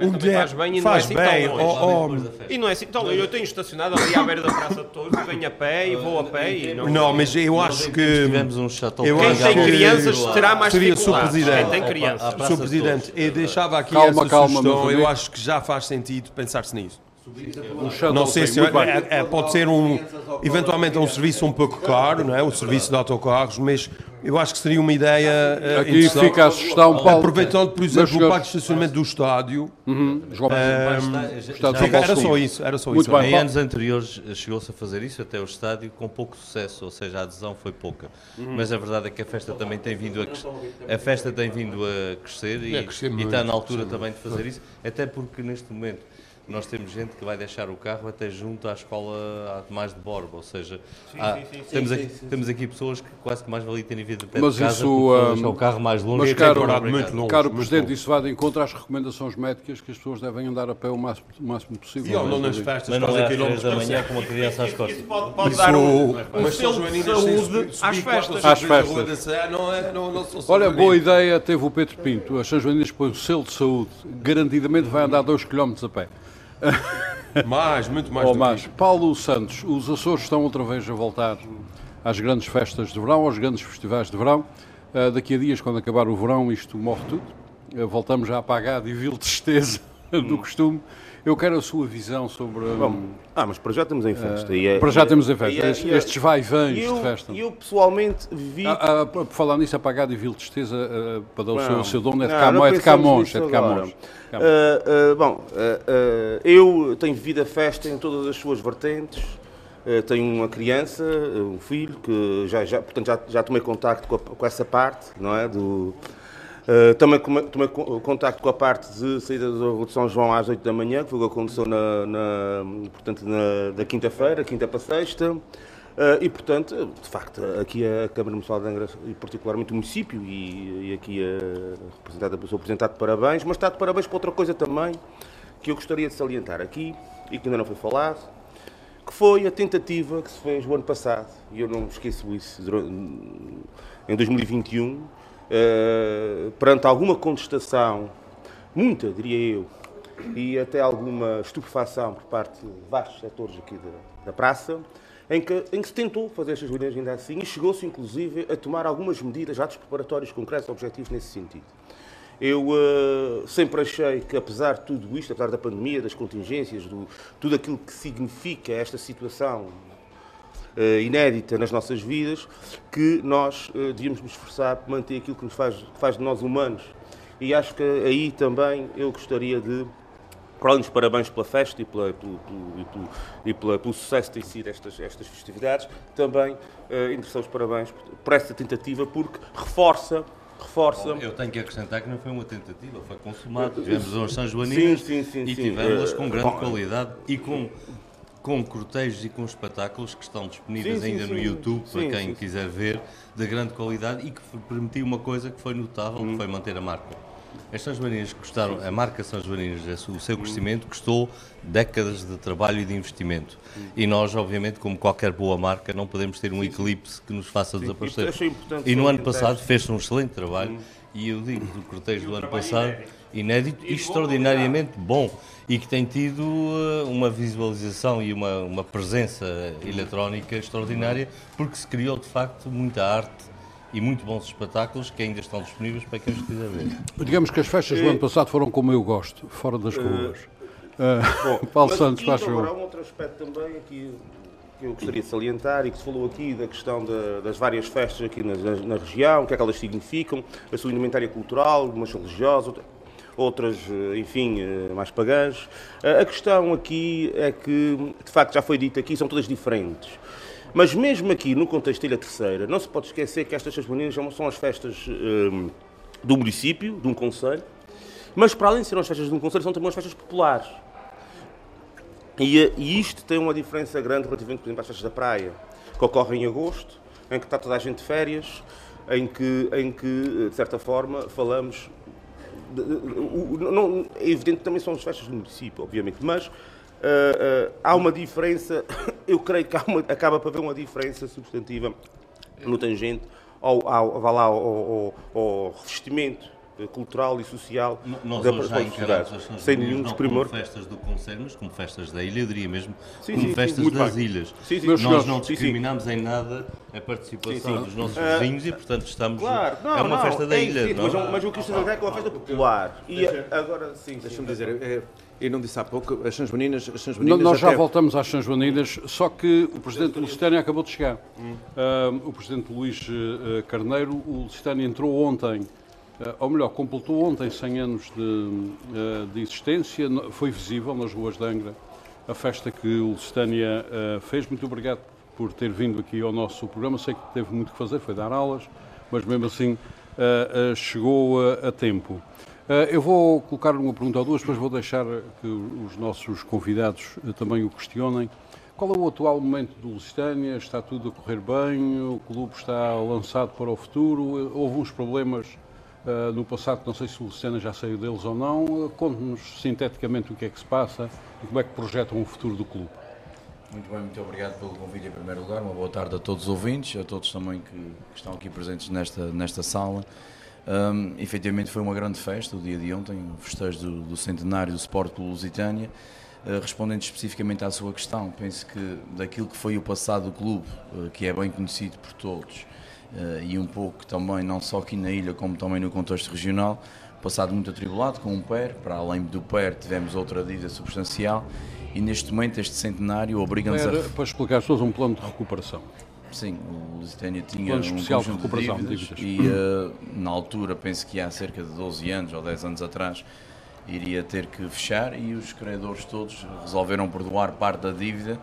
Onde é, faz bem e faz não é assim bem, tão longe. oh, oh, E não é assim, então eu tenho estacionado ali à beira da Praça de Touros e venho a pé e vou a pé e não... Não, mas eu acho que. Tivemos um Eu Quem tem que crianças terá mais seria Sr. dificuldades. Presidente. Quem tem crianças. Sr. de Presidente, eu deixava aqui Calma, essa calma, sugestão. Eu acho que já faz sentido pensar-se nisso. um Não sei se é, é- pode ser um, eventualmente um serviço um pouco caro, não é? O serviço de autocarros, mas eu acho que seria uma ideia eh, aqui fica a sugestão Paulo. Aproveitando, por exemplo, o parque de estacionamento do estádio, de fica- era só isso, era só Muito isso. bem. Em anos anteriores eh, chegou-se a fazer isso até o estádio com pouco sucesso, ou seja, a adesão foi pouca. Mas a verdade é que a festa também tem vindo a crescer, a festa tem vindo a crescer e, É, crescer e está na altura também de fazer isso, até porque neste momento nós temos gente que vai deixar o carro até junto à escola a mais de Borba, ou seja, há- temos, aqui, temos aqui pessoas que quase que mais valia terem vindo a pé Mas de casa isso, vão ah, o carro mais longe Mas, e caro, até muito longe, caro muito Presidente, longe. isso vai de encontro às recomendações médicas que as pessoas devem andar a pé o máximo, o máximo possível. E andam não é? nas festas, Mas não é às da manhã com uma criança às costas. Isso pode, pode Isso- dar um, um mas selo São de saúde às festas. Às festas. da Sé, não é- só Olha, boa ideia teve o Pedro Pinto. As São Joaninas põe o selo de saúde. Garantidamente vai andar 2 km a pé. Mais, muito mais do mais. Paulo Santos, os Açores estão outra vez a voltar às grandes festas de verão, aos grandes festivais de verão. Ah, daqui a dias, quando acabar o verão, isto morre tudo. Ah, voltamos a apagar e vil tristeza do costume. Eu quero a sua visão sobre. hum, Ah, mas para já estamos em festa. é- para já temos em e festa. é- Estes, é- estes vai-vens eu, de festa. eu pessoalmente vi. Ah, ah, por falar nisso, apagado e vil tristeza, ah, para dar o seu, seu dono é de Não, Camões, não é de Camões, é de. Camões. Ah, ah, bom, ah, eu tenho vivido a festa em todas as suas vertentes. Tenho uma criança, um filho, que já, já, portanto, já, já tomei contacto com, a- com essa parte, não é? Do, ah, também tomei co- contacto com a parte de saída da Rua de São João às 8 da manhã, que foi o que aconteceu na, na- portanto, na, da quinta-feira, quinta para sexta. Ah, e, portanto, de facto, aqui a Câmara Municipal de Angra, e particularmente o município, e, e aqui a representada Presidente, está de parabéns, mas está de parabéns para outra coisa também, que eu gostaria de salientar aqui, e que ainda não foi falado, que foi a tentativa que se fez o ano passado, e eu não me esqueço isso, em 2021, eh, perante alguma contestação, muita, diria eu, e até alguma estupefação por parte de vários setores aqui da, da praça, em que, em que, se tentou fazer estas reuniões ainda assim e chegou-se inclusive a tomar algumas medidas, atos preparatórios concretos, objetivos nesse sentido. Eu uh, sempre achei que, apesar de tudo isto, apesar da pandemia, das contingências, do, tudo aquilo que significa esta situação inédita nas nossas vidas, que nós uh, devíamos nos esforçar por manter aquilo que nos faz, que faz de nós humanos. E acho que aí também eu gostaria de para além dos parabéns pela festa e, pela, pelo, pelo, e, pelo, e pela, pelo sucesso que tem sido estas, estas festividades, também endereçar os parabéns por esta tentativa, porque reforça reforça. Bom, eu tenho que acrescentar que não foi uma tentativa, foi consumado. Tivemos as São Joaninas sim, sim, sim, e tivemos-las com grande qualidade e com, com cortejos e com espetáculos que estão disponíveis ainda no YouTube para quem quiser ver, de grande qualidade e que permitiu uma coisa que foi notável, que foi manter a marca. As São Joaninas custaram, a marca São Joaninas, o seu crescimento custou décadas de trabalho e de investimento. E nós, obviamente, como qualquer boa marca, não podemos ter um eclipse que nos faça desaparecer. E no ano passado fez-se um excelente trabalho, e eu digo do cortejo do ano passado, inédito e extraordinariamente bom e que tem tido uh, uma visualização e uma, uma presença eletrónica extraordinária porque se criou de facto muita arte e muito bons espetáculos que ainda estão disponíveis para quem os quiser ver. Digamos que as festas do ano passado foram como eu gosto, fora das eh, ruas. Uh, Bom, Paulo Santos, faz favor. Há um outro aspecto também aqui que eu gostaria de salientar e que se falou aqui da questão de, das várias festas aqui na, na, na, região, o que é que elas significam, a sua indumentária cultural, umas religiosas, outras, eh, enfim, mais pagãs. A questão aqui é que, de facto, já foi dito aqui, são todas diferentes. Mas mesmo aqui, no contexto da Ilha Terceira, não se pode esquecer que estas festas são as festas um, do município, de um conselho, mas para além de serem as festas de um conselho, são também as festas populares. E, e isto tem uma diferença grande relativamente, por exemplo, às festas da praia, que ocorrem em agosto, em que está toda a gente de férias, em que, em que de certa forma, falamos. Não, é evidente que também são as festas do município, obviamente, mas uh, há uma diferença, eu creio que uma, acaba para haver uma diferença substantiva no tangente ao, ao, ao, ao, ao revestimento cultural e social Nós da hoje já encaramos as sem nenhum desprimor. como festas do Conselho, mas como festas da ilha, eu diria mesmo sim, como sim, festas sim, das bem. ilhas. Nós não discriminamos em nada a participação dos nossos uh, vizinhos e, portanto, estamos... Claro, não, é uma não, festa da é ilha. Mas, mas, o que isto é uma festa popular. E agora, sim, deixa-me dizer... É, eu não disse há pouco, as São Joaninas... As São Joaninas Nós já até... voltamos às São Joaninas, só que o Presidente Lusitânia acabou de chegar. Hum. Uh, o Presidente Luís uh, Carneiro, o Lusitânia entrou ontem eh, ou melhor, completou ontem 100 anos de, eh, de, existência, foi visível nas ruas de Angra a festa que o Lusitânia eh, fez. Muito obrigado por ter vindo aqui ao nosso programa. Sei que teve muito que fazer, foi dar aulas, mas mesmo assim chegou a tempo. Eu vou colocar uma pergunta ou duas, depois vou deixar que os nossos convidados também o questionem. Qual é o atual momento do Lusitânia? Está tudo a correr bem? O clube está lançado para o futuro? Houve uns problemas Uh, no passado, não sei se o Lucena já saiu deles ou não. Uh, Conte-nos sinteticamente o que é que se passa e como é que projetam o futuro do clube. Muito bem, muito obrigado pelo convite em primeiro lugar. Uma boa tarde a todos os ouvintes, a todos também que, que estão aqui presentes nesta, nesta sala. Um, efetivamente foi uma grande festa o dia de ontem, o festejo do, do centenário do Sport Clube Lusitânia. Uh, respondendo especificamente à sua questão, penso que daquilo que foi o passado do clube, que é bem conhecido por todos, e um pouco também, não só aqui na ilha, como também no contexto regional, passado muito atribulado com o PER, para além do PER tivemos outra dívida substancial e neste momento este centenário obriga-nos a... Para explicar as pessoas um plano de recuperação. Sim, o Lusitânia tinha um especial de recuperação de dívidas, dívidas. e uh, na altura, penso que há cerca de 12 anos ou 10 anos atrás, iria ter que fechar e os credores todos resolveram perdoar parte da dívida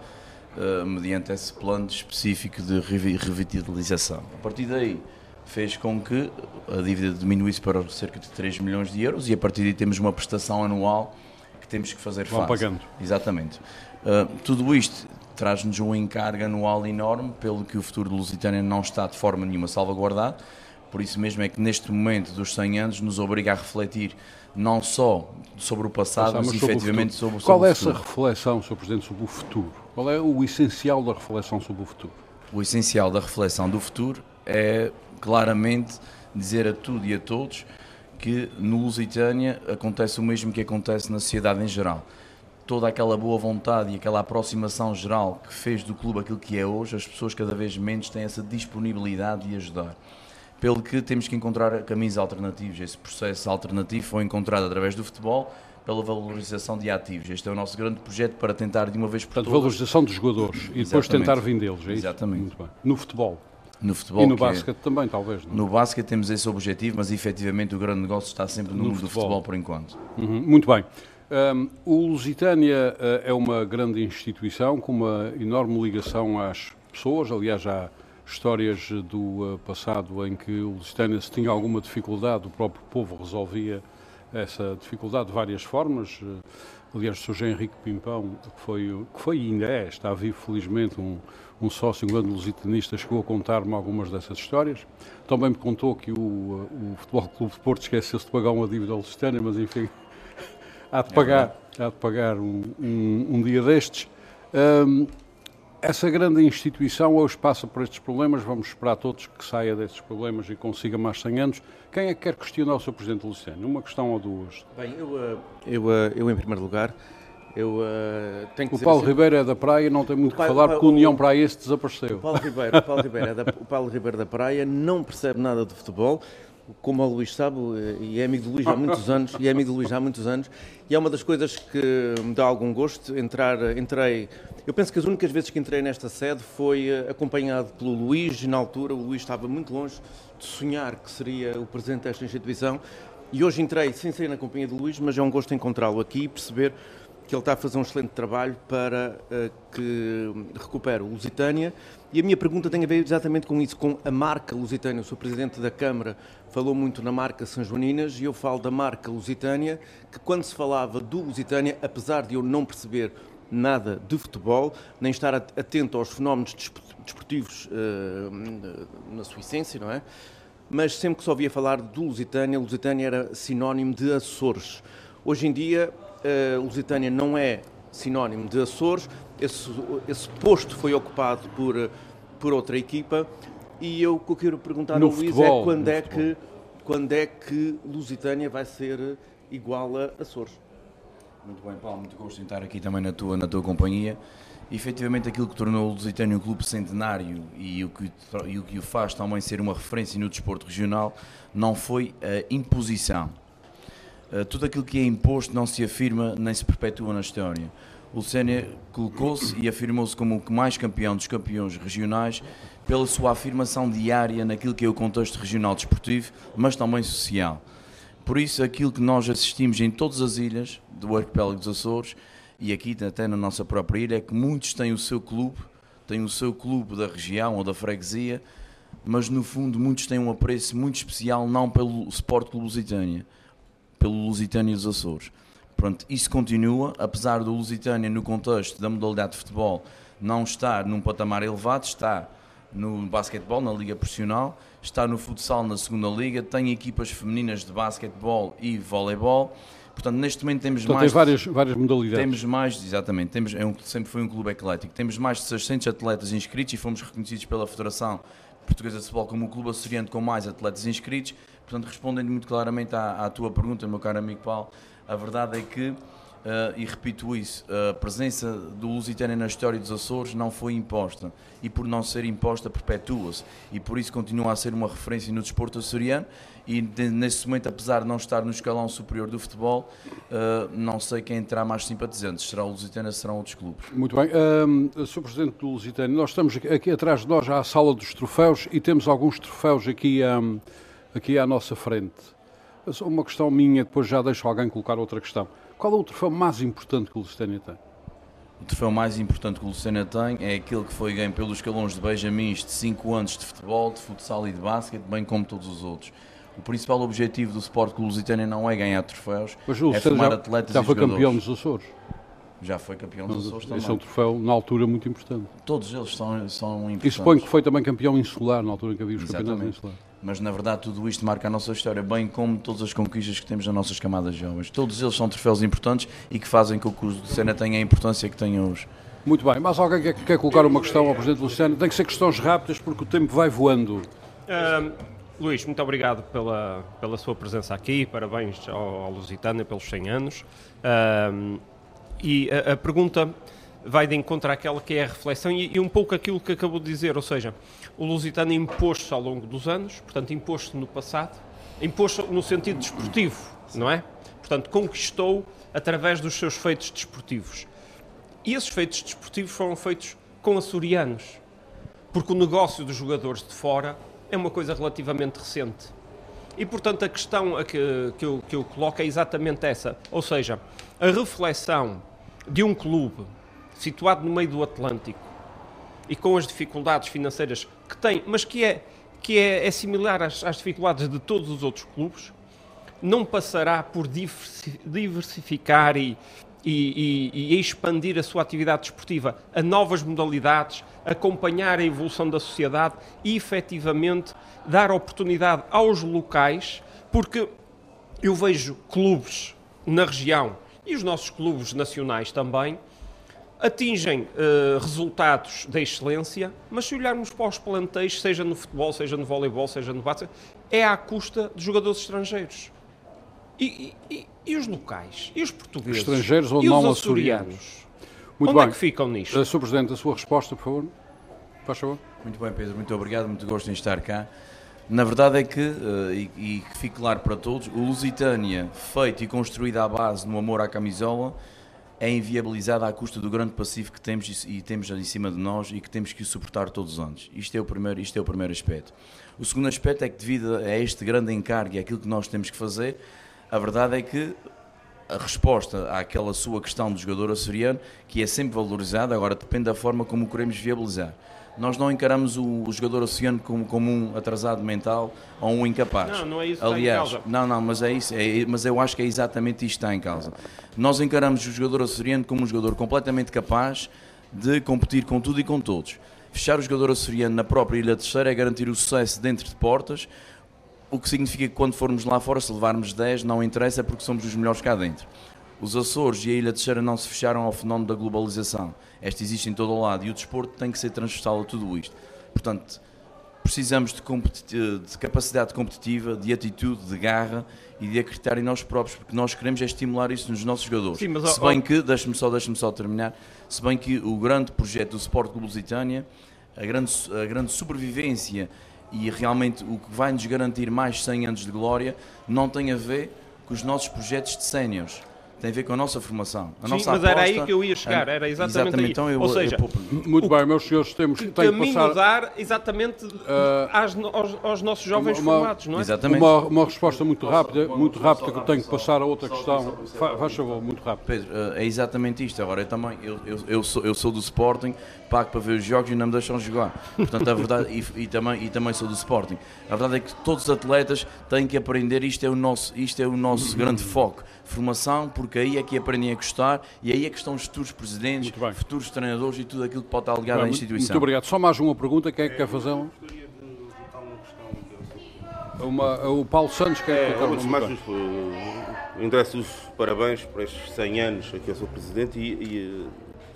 uh, mediante esse plano específico de revitalização. A partir daí, fez com que a dívida diminuísse para cerca de 3 milhões de euros e a partir daí temos uma prestação anual que temos que fazer Vão face. pagando. Exatamente. Uh, tudo isto traz-nos um encargo anual enorme, pelo que o futuro do Lusitânia não está de forma nenhuma salvaguardado, Por isso mesmo é que neste momento dos 100 anos nos obriga a refletir não só sobre o passado, mas, mas sobre efetivamente sobre, sobre, Qual é essa reflexão, Sr. Presidente, sobre o futuro? Qual é o essencial da reflexão sobre o futuro? O essencial da reflexão do futuro é claramente dizer a tudo e a todos que no Lusitânia acontece o mesmo que acontece na sociedade em geral. Toda aquela boa vontade e aquela aproximação geral que fez do clube aquilo que é hoje, as pessoas cada vez menos têm essa disponibilidade de ajudar. Pelo que temos que encontrar caminhos alternativos. Esse processo alternativo foi encontrado através do futebol, pela valorização de ativos. Este é o nosso grande projeto para tentar de uma vez por Portanto, todas... valorização dos jogadores e depois Exatamente. tentar vendê-los, é Exatamente. Muito bem. No futebol? No futebol. E no é- basquete é... também, talvez. Não? É? No basquete temos esse objetivo, mas efetivamente o grande negócio está sempre no, no mundo futebol. do futebol por enquanto. Uhum. Muito bem. Um, o Lusitânia uh, é uma grande instituição com uma enorme ligação às pessoas. Aliás, há histórias do uh, passado em que o Lusitânia, se tinha alguma dificuldade, o próprio povo resolvia essa dificuldade de várias formas. Uh, aliás, o Sr. Henrique Pimpão, que foi, que foi e ainda é, está vivo felizmente, um, um sócio, um grande lusitanista, chegou a contar-me algumas dessas histórias. Também me contou que o, o Futebol Clube de Porto esqueceu-se de pagar uma dívida ao Lusitânia, mas enfim, há de é pagar, há de pagar um, um, um dia destes. Um, essa grande instituição hoje passa por estes problemas, vamos esperar todos que saia destes problemas e consiga mais 100 anos. Quem é que quer questionar o Sr. Presidente Luciano? Uma questão ou duas? Bem, eu, eh, eu, eh, eu em primeiro lugar, eu uh, tenho que O Paulo assim, Ribeiro é da Praia, não tem muito o que falar, porque o União Praia se desapareceu. O Paulo Ribeiro, o Paulo Ribeiro, é da, o Paulo Ribeiro da Praia não percebe nada de futebol, como o Luís sabe, e é amigo do Luís há muitos anos, e é amigo do Luís há muitos anos, e é uma das coisas que me dá algum gosto entrar, entrei, eu penso que as únicas vezes que entrei nesta sede foi eh, acompanhado pelo Luís, e na altura o Luís estava muito longe de sonhar que seria o presidente desta instituição, e hoje entrei sem ser na companhia do Luís, mas é um gosto encontrá-lo aqui e perceber que ele está a fazer um excelente trabalho para uh, que recupere o Lusitânia. E a minha pergunta tem a ver exatamente com isso, com a marca Lusitânia. O Sr. Presidente da Câmara falou muito na marca São Joaninas e eu falo da marca Lusitânia, que quando se falava do Lusitânia, apesar de eu não perceber nada de futebol, nem estar atento aos fenómenos desportivos uh, na sua essência, não é? Mas sempre que se ouvia falar do Lusitânia, Lusitânia era sinónimo de Açores. Hoje em dia, uh, Lusitânia não é sinónimo de Açores, esse, esse posto foi ocupado por, por outra equipa e eu o que eu quero perguntar no ao Luís futebol, é quando é, que, quando é que Lusitânia vai ser igual a Açores. Muito bem, Paulo, muito gosto em estar aqui também na tua, na tua companhia. E, efetivamente, aquilo que tornou o Lusitânia um clube centenário e o, que, e o que o faz também ser uma referência no desporto regional não foi a imposição. Uh, tudo aquilo que é imposto não se afirma nem se perpetua na história. O Lusitânia colocou-se e afirmou-se como o mais campeão dos campeões regionais pela sua afirmação diária naquilo que é o contexto regional desportivo, mas também social. Por isso, aquilo que nós assistimos em todas as ilhas do arquipélago dos Açores e aqui até na nossa própria ilha é que muitos têm o seu clube, têm o seu clube da região ou da freguesia, mas no fundo muitos têm um apreço muito especial não pelo Sport Clube Lusitânia, pelo Lusitânia dos Açores. Pronto, isso continua, apesar do Lusitânia no contexto da modalidade de futebol não estar num patamar elevado, está no basquetebol, na Liga Profissional, está no futsal na segunda Liga, tem equipas femininas de basquetebol e voleibol. Portanto, neste momento temos Portanto, mais. Tem várias, várias modalidades. Temos mais, exatamente, temos, é um, sempre foi um clube eclético. Temos mais de 600 atletas inscritos e fomos reconhecidos pela Federação Portuguesa de Futebol como o clube açoriano com mais atletas inscritos. Portanto, respondendo muito claramente à, à tua pergunta, meu caro amigo Paulo, a verdade é que Uh, e repito isso, a presença do Lusitânia na história dos Açores não foi imposta. E por não ser imposta perpetua-se. E por isso continua a ser uma referência no desporto açoriano. E de, nesse momento, apesar de não estar no escalão superior do futebol, uh, não sei quem terá mais simpatizantes, será o Lusitânia, serão outros clubes. Muito bem, uh, Sr. Presidente do Lusitânia, nós estamos aqui, aqui, atrás de nós, a sala dos troféus e temos alguns troféus aqui, um, aqui à nossa frente. Uma questão minha, depois já deixo alguém colocar outra questão. Qual é o troféu mais importante que o Lusitânia tem? O troféu mais importante que o Lusitânia tem é aquele que foi ganho pelos escalões de Benjamins de 5 anos de futebol, de futsal e de basquete, bem como todos os outros. O principal objetivo do Sport Clube Lusitânia não é ganhar troféus, Mas o é formar já, atletas já e foi jogadores. campeão dos Açores. Já foi campeão dos Açores também. Esse é um troféu, na altura, muito importante. Todos eles são, são importantes. E suponho que foi também campeão insular, na altura em que havia os Exatamente. campeonatos insulares. Mas na verdade tudo isto marca a nossa história, bem como todas as conquistas que temos nas nossas camadas jovens. Todos eles são troféus importantes e que fazem com que o Lucena tenha a importância que tem hoje. Muito bem, mas alguém quer, quer colocar uma questão ao Presidente Luciano? Tem que ser questões rápidas porque o tempo vai voando. Um, Luís, muito obrigado pela, pela sua presença aqui, parabéns ao, ao Lusitânia pelos 100 anos. Um, e a, a, pergunta vai de encontro àquela que é a reflexão e, e um pouco aquilo que acabou de dizer, ou seja, o Lusitano impôs-se ao longo dos anos, portanto, impôs-se no passado, impôs-se no sentido desportivo, não é? Portanto, conquistou através dos seus feitos desportivos. E esses feitos desportivos foram feitos com açorianos, porque o negócio dos jogadores de fora é uma coisa relativamente recente. E, portanto, a questão que, que, eu, que eu coloco é exatamente essa. Ou seja, a reflexão de um clube situado no meio do Atlântico e com as dificuldades financeiras que tem, mas que é, que é, é similar às, às, dificuldades de todos os outros clubes, não passará por diversificar e, e, e, e, expandir a sua atividade desportiva a novas modalidades, acompanhar a evolução da sociedade e efetivamente dar oportunidade aos locais, porque eu vejo clubes na região e os nossos clubes nacionais também atingem uh, resultados da excelência, mas se olharmos para os plantéis, seja no futebol, seja no voleibol, seja no basquete, é à custa de jogadores estrangeiros. E, e, e, os locais? E os portugueses? Estrangeiros ou e não os açorianos? Muito Onde bem. é que ficam nisto? Uh, Sr. Presidente, a sua resposta, por favor. Faz favor. Muito bem, Pedro, muito obrigado, muito gosto em estar cá. Na verdade é que, uh, e, e que fique claro para todos, o Lusitânia, feito e construído à base no amor à camisola, é inviabilizada à custa do grande passivo que temos e, temos em cima de nós e que temos que suportar todos os anos. Isto é o primeiro, isto é o primeiro aspecto. O segundo aspecto é que devido a este grande encargo e aquilo que nós temos que fazer, a verdade é que a resposta àquela sua questão do jogador açoriano, que é sempre valorizada, agora depende da forma como o queremos viabilizar. Nós não encaramos o, o jogador oceano como, como um atrasado mental ou um incapaz. Não, não é isso que Aliás, está em causa. não, não, mas é isso. É, mas eu acho que é exatamente isto que está em causa. Nós encaramos o jogador açoriano como um jogador completamente capaz de competir com tudo e com todos. Fechar o jogador açoriano na própria Ilha Terceira é garantir o sucesso dentro de portas, o que significa que quando formos lá fora, se levarmos 10, não interessa porque somos os melhores cá dentro. Os Açores e a Ilha Terceira não se fecharam ao fenómeno da globalização. Esta existe em todo o lado e o desporto tem que ser transversal a tudo isto. Portanto, precisamos de, de, capacidade competitiva, de atitude, de garra e de acreditar em nós próprios, porque nós queremos é estimular isso nos nossos jogadores. Sim, mas, se bem que, deixe-me só, deixe só terminar, se bem que o grande projeto do Sport Clube Lusitânia, a grande, a grande sobrevivência e realmente o que vai nos garantir mais 100 anos de glória, não tem a ver com os nossos projetos de séniores tem a ver com a nossa formação. A Sim, nossa mas aposta, era aí que eu ia chegar, era exatamente, exatamente aí. Então eu, Ou seja, eu, Muito o, bem, meus senhores, temos que tem que caminho passar dar exatamente uh, às, aos, aos, nossos jovens uma, formados, não é? Exatamente. Uma, uma resposta muito rápida, muito rápida que eu tenho que passar a outra questão. Faz favor, muito rápido. Pedro, é exatamente isto. Agora, eu também, eu, eu, eu, sou, eu sou do Sporting, pago para ver os jogos e não me deixam jogar. Portanto, a verdade, e, e, também, e também sou do Sporting. A verdade é que todos os atletas têm que aprender, isto é o nosso, isto é o nosso grande foco. Formação, porque aí é que aprendem a gostar e aí é que estão os futuros presidentes, futuros treinadores e tudo aquilo que pode estar ligado à instituição. Muito obrigado. Só mais uma pergunta, quem é que quer fazer? Uma? Uma, o Paulo Santos quer é, antes de mais, uh, endereço os parabéns por estes 100 anos aqui ao seu presidente e, e,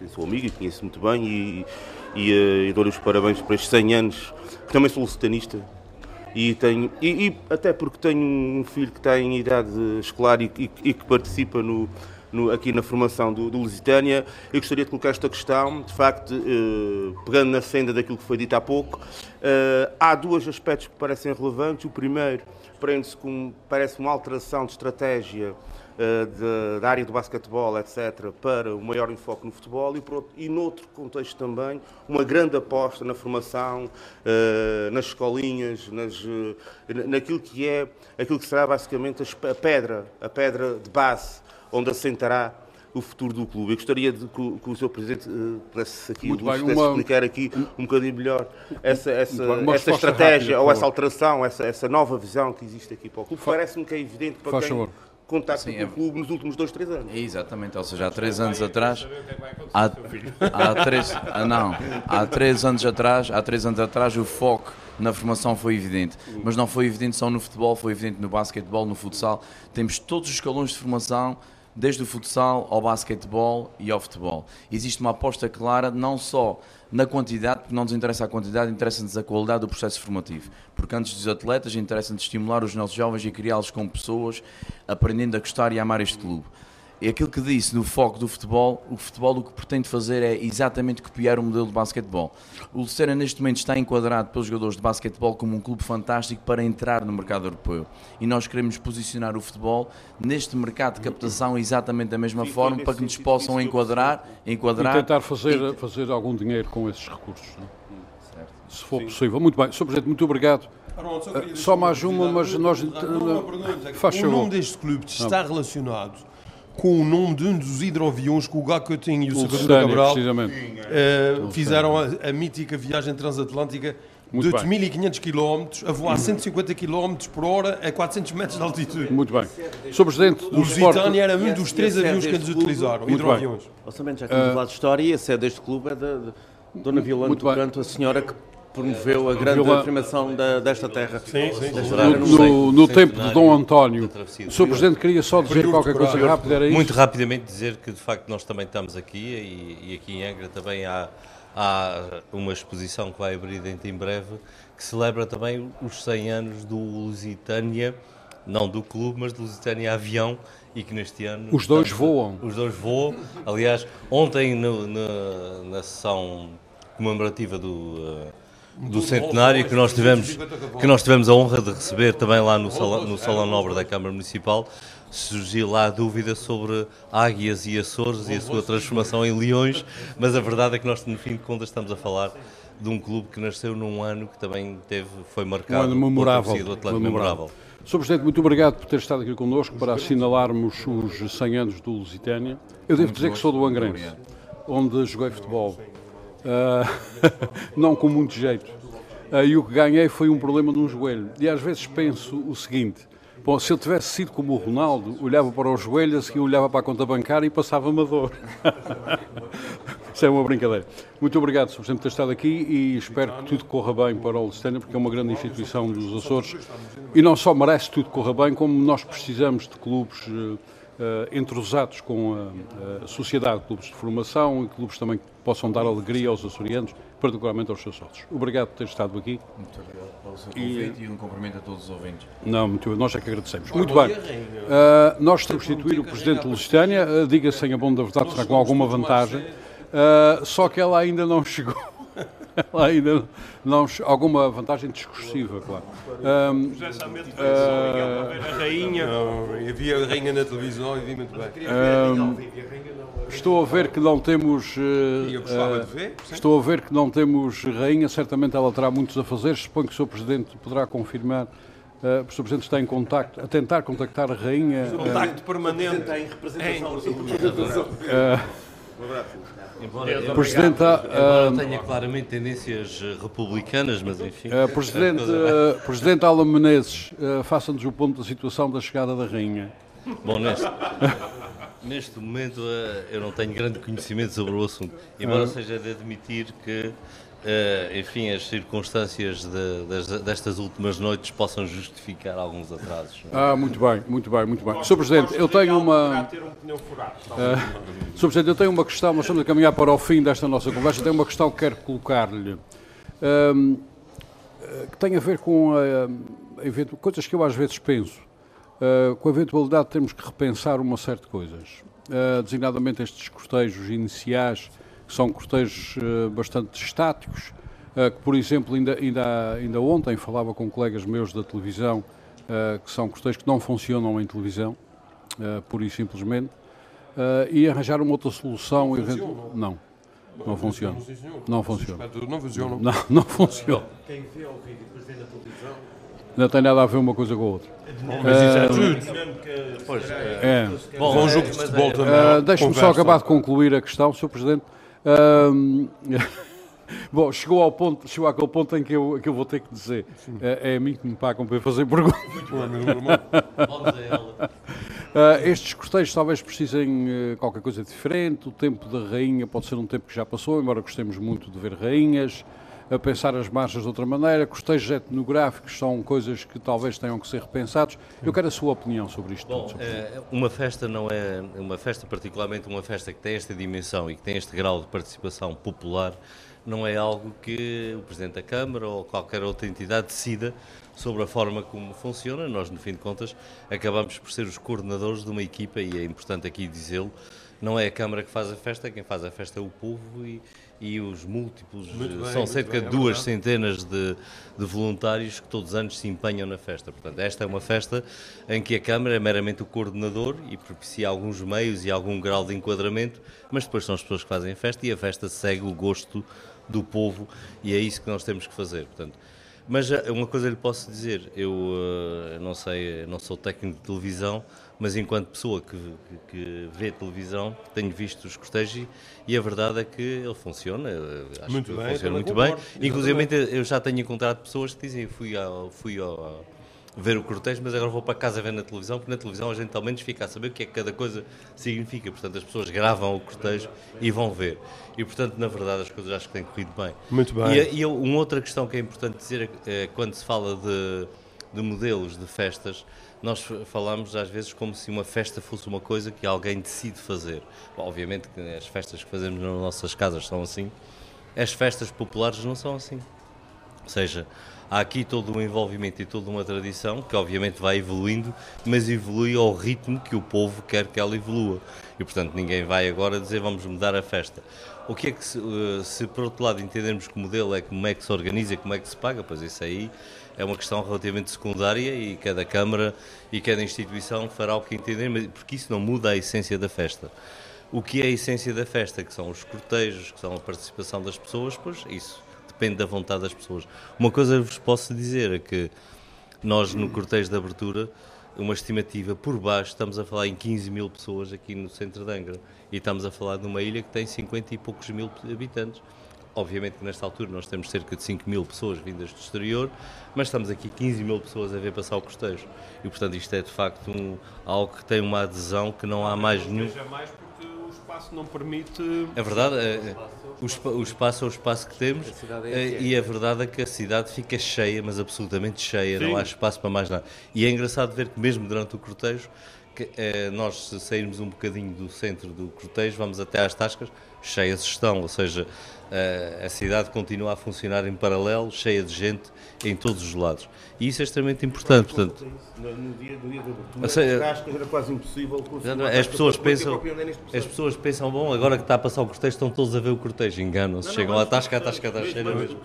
e sou amigo e conheço muito bem e, e, uh, e dou-lhe os parabéns por estes 100 anos, que também sou lusitανista e, tenho, e, e, até porque tenho um filho que está em idade escolar e, e, e que participa no, no, aqui na formação do, do Lusitânia, eu gostaria de colocar esta questão, de facto, eh, pegando na senda daquilo que foi dito há pouco, eh, há dois aspectos que parecem relevantes. O primeiro prende-se com, parece uma alteração de estratégia uh, da área do basquetebol, etc., para o maior enfoque no futebol e, por outro, e noutro contexto também, uma grande aposta na formação, uh, nas escolinhas, nas, uh, naquilo que é, aquilo que será basicamente a pedra, a pedra de base onde assentará o futuro do clube. Eu gostaria de que, que o Sr. Presidente uh, pudesse aqui Muito bem, uma... explicar aqui um bocadinho melhor essa, essa, essa estratégia rápida, ou essa alteração, essa, essa nova visão que existe aqui para o clube. Parece-me que é evidente para Faz quem favor. Contacto Sim, com é... o clube nos últimos dois, três anos. Exatamente, ou seja, há três anos atrás. Há, há três, ah, não, há três anos atrás, há três anos atrás o foco na formação foi evidente, mas não foi evidente só no futebol, foi evidente no basquetebol, no futsal. Temos todos os escalões de formação desde o futsal ao basquetebol e ao futebol. Existe uma aposta clara não só na quantidade, porque não nos interessa a quantidade, interessa-nos a qualidade do processo formativo. Porque antes dos atletas, interessa-nos estimular os nossos jovens e criá-los como pessoas, aprendendo a gostar e a amar este clube é aquilo que disse no foco do futebol, o futebol o que pretende fazer é exatamente copiar o modelo de basquetebol. O Lucena neste momento está enquadrado pelos jogadores de basquetebol como um clube fantástico para entrar no mercado europeu. E nós queremos posicionar o futebol neste mercado de captação exatamente da mesma sim, forma para que nos possam enquadrar, enquadrar e tentar fazer, e... fazer algum dinheiro com esses recursos. É? Se for sim. possível. Muito bem. Sr. Presidente, muito obrigado. só, só mais uma, mas nós. Faz o nome deste clube está relacionado com o nome de um dos hidroaviões que o Gacotinho e o, o Salvador Cabral uh, fizeram a, a, mítica viagem transatlântica de 8.500 km a voar 150 km por hora a 400 metros de altitude. Muito bem. Sr. Presidente do O Lusitânia era um dos três aviões que eles utilizaram, hidroaviões. Orçamento, já estamos a falar de história e a sede deste clube é da Dona Violante do Canto, a senhora que promoveu a grande Vila... afirmação da, desta terra. Sim, sim. No, no, no tempo de Dom António. O Sr. Presidente queria só dizer qualquer coisa rápida, era isso? Muito rapidamente dizer que, de facto, nós também estamos aqui e, e aqui em Angra também há, há uma exposição que vai abrir dentro em breve que celebra também os 100 anos do Lusitânia, não do clube, mas do Lusitânia Avião, e que neste ano... Os dois voam. Os dois voam. Aliás, ontem no, no, na sessão comemorativa do... Uh, do centenário que nós tivemos que nós tivemos a honra de receber também lá no salão, no salão nobre da Câmara Municipal surgiu lá a dúvida sobre águias e Açores e a sua transformação em leões, mas a verdade é que nós no fim de contas estamos a falar de um clube que nasceu num ano que também teve foi marcado um ano memorável, um memorável. Sr. Presidente, muito obrigado por ter estado aqui connosco para assinalarmos os 100 anos do Lusitânia. Eu devo dizer que sou do Angrense, onde joguei futebol não com muito jeito. Uh, e o que ganhei foi um problema num joelho. E às vezes penso o seguinte: bom, se eu tivesse sido como o Ronaldo, olhava para o joelho, a seguir olhava para a conta bancária e passava-me a dor. Isso é uma brincadeira. Muito obrigado, Sr. Por ter estado aqui e espero que tudo corra bem para o Lusitânia, porque é uma grande instituição dos Açores e não só merece que tudo corra bem, como nós precisamos de clubes uh, entrosados com a, a sociedade, clubes de formação e clubes também possam dar alegria aos açorianos, particularmente aos seus sócios. Obrigado por ter estado aqui. Muito obrigado pelo seu convite e, e um cumprimento a todos os ouvintes. Não, muito, nós é que agradecemos. Muito bem. Uh, nós substituir o Presidente de Lusitânia, uh, diga-se em a bom da verdade, será com alguma vantagem, uh, só que ela ainda não chegou. ela ainda não, alguma vantagem discursiva, claro. Um, uh, a rainha. Não, havia a rainha na televisão e vi muito bem. Um, estou a ver que não temos. Uh, estou a ver que não temos rainha, certamente ela terá muitos a fazer. Suponho que o Sr. Presidente poderá confirmar. Uh, o Sr. Presidente está em contacto, a tentar contactar a rainha. Contacto permanente. Está em representação do Um abraço. Embora, eu, Presidente, embora uh, tenha claramente tendências eh, republicanas, mas enfim. Uh, Presidente, uh, Presidente Alan Menezes, uh, faça-nos o ponto da situação da chegada da Rainha. Bom, neste, neste momento eu não tenho grande conhecimento sobre o assunto, embora seja de admitir que Uh, enfim, as circunstâncias de, de, destas últimas noites possam justificar alguns atrasos. Ah, muito bem, muito bem, muito bem. Sr. Presidente, eu tenho uma. Uh, Sr. Presidente, eu tenho uma questão, nós estamos a caminhar para o fim desta nossa conversa, tenho uma questão que quero colocar-lhe, uh, que tem a ver com uh, coisas que eu às vezes penso, uh, com a eventualidade de termos que repensar uma série de coisas, designadamente estes cortejos iniciais que são cortejos uh, bastante estáticos, uh, que, por exemplo, ainda, ainda, ainda ontem falava com colegas meus da televisão, uh, que são cortejos que não funcionam em televisão, pura e simplesmente, e arranjar uma outra solução. Não, funciona. não. Não funciona. Não funciona. Não funciona. Não, não funciona. Quem vê ao vídeo depois vê na televisão. Não tem nada a ver uma coisa com a outra. Mas isso é tudo. Pois, é. Bom, um jogo de futebol também. Deixe-me só acabar de concluir a questão, Sr. Presidente. Um, bom, chegou ao ponto, chegou àquele ponto em que eu, que eu vou ter que dizer. É, é a mim que me pagam para fazer perguntas. Muito bem, meu irmão. Uh, estes cortejos talvez precisem uh, qualquer coisa diferente. O tempo da rainha pode ser um tempo que já passou, embora gostemos muito de ver rainhas. A pensar as marchas de outra maneira. Cortejos etnográficos são coisas que talvez tenham que ser repensados. Eu quero a sua opinião sobre isto. Bom, uh, uma festa não é uma festa, particularmente uma festa que tem esta dimensão e que tem este grau de participação popular, não é algo que o Presidente da Câmara ou qualquer outra entidade decida sobre a forma como funciona. Nós, no fim de contas, acabamos por ser os coordenadores de uma equipa e é importante aqui dizê-lo. Não é a Câmara que faz a festa, quem faz a festa é o povo e, e os múltiplos, bem, são cerca bem, de é duas é centenas de, de, voluntários que todos os anos se empenham na festa. Portanto, esta é uma festa em que a Câmara é meramente o coordenador e propicia alguns meios e algum grau de enquadramento, mas depois são as pessoas que fazem a festa e a festa segue o gosto do povo e é isso que nós temos que fazer. Portanto, mas eh, uma coisa lhe posso dizer, eu uh, não sei, não sou técnico de televisão, mas enquanto pessoa que, que, vê televisão, tenho visto os cortejos e a verdade é que ele funciona. Acho muito que bem, funciona muito bem. Inclusive eu já tenho encontrado pessoas que dizem fui ao, fui ao, ver o cortejo, mas agora vou para casa ver na televisão, porque na televisão a gente ao menos fica a saber o que é que cada coisa significa. Portanto, as pessoas gravam o cortejo e vão ver. E, portanto, na verdade, as coisas acho que têm corrido bem. Muito bem. E, e uma outra questão que é importante dizer é, é quando se fala de, de modelos de festas, nós falamos às vezes como se uma festa fosse uma coisa que alguém decide fazer. Obviamente que as festas que fazemos nas nossas casas são assim, as festas populares não são assim. Ou seja, há aqui todo um envolvimento e toda uma tradição que obviamente vai evoluindo, mas evolui ao ritmo que o povo quer que ela evolua. E portanto ninguém vai agora dizer vamos mudar a festa. O que é que se, eh, se por outro lado entendermos que modelo é como é que se organiza, como é que se paga, pois isso aí é uma questão relativamente secundária e cada Câmara e cada instituição fará o que entender, porque isso não muda a essência da festa. O que é a essência da festa, que são os cortejos, que são a participação das pessoas, pois isso depende da vontade das pessoas. Uma coisa vos posso dizer é que nós no cortejo de abertura, uma estimativa por baixo, estamos a falar em 15 mil pessoas aqui no centro de Angra e estamos a falar de uma ilha que tem 50 e poucos mil habitantes. Obviamente que nesta altura nós temos cerca de 5 mil pessoas vindas do exterior, mas estamos aqui 15 mil pessoas a ver passar o cortejo. E portanto isto é de facto um, algo que tem uma adesão que não há mais nenhum espaço não permite. É verdade, é, o, espaço é o espaço que temos é é, e a verdade é que a cidade fica cheia, mas absolutamente cheia, Sim. não há espaço para mais nada. E é engraçado ver que mesmo durante o cortejo, que, é, nós se sairmos um bocadinho do centro do cortejo, vamos até às tascas, cheias estão, ou seja, a cidade continua a funcionar em paralelo, cheia de gente em todos os lados. E isso é extremamente importante. Portanto, no dia, no dia da abertura, era quase impossível as pessoas pensam As pessoas pensam, bom, agora que está a passar o cortejo, estão todos a ver o cortejo, enganam-se. Chegam à tasca, a tasca está cheia mesmo.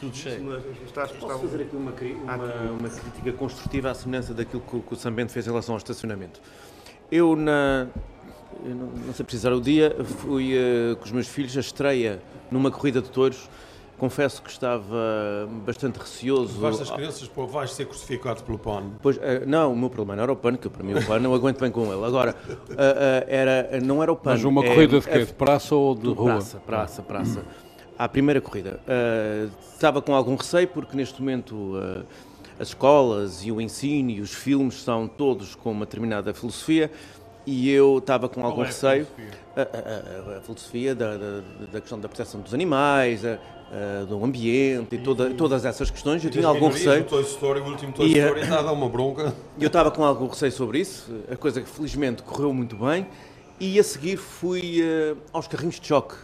Tudo cheio. Posso fazer aqui uma, uma, uma crítica construtiva à semelhança daquilo que, que o Sambento fez em relação ao estacionamento. Eu, na, eu não, não, sei precisar o dia, fui uh, com os meus filhos a estreia numa corrida de touros. Confesso que estava bastante receoso. Vais as crianças, pô, vais ser crucificado pelo pano. Pois, uh, não, o meu problema não era o pano, que para mim o pano não aguento bem com ele. Agora, uh, era, não era o pano. Mas uma é, corrida de quê? De praça ou de rua? Praça, praça, praça. À primeira corrida. estava com algum receio, porque neste momento as escolas e o ensino e os filmes são todos com uma determinada filosofia e eu estava com algum é receio. A, a, a, a filosofia da, da, da, questão da proteção dos animais, do ambiente e toda, todas essas questões. Eu tinha algum receio. O Toy Story, o último Toy Story está a dar uma bronca. Eu estava com algum receio sobre isso, a coisa que felizmente correu muito bem. E a seguir fui uh, aos carrinhos de choque,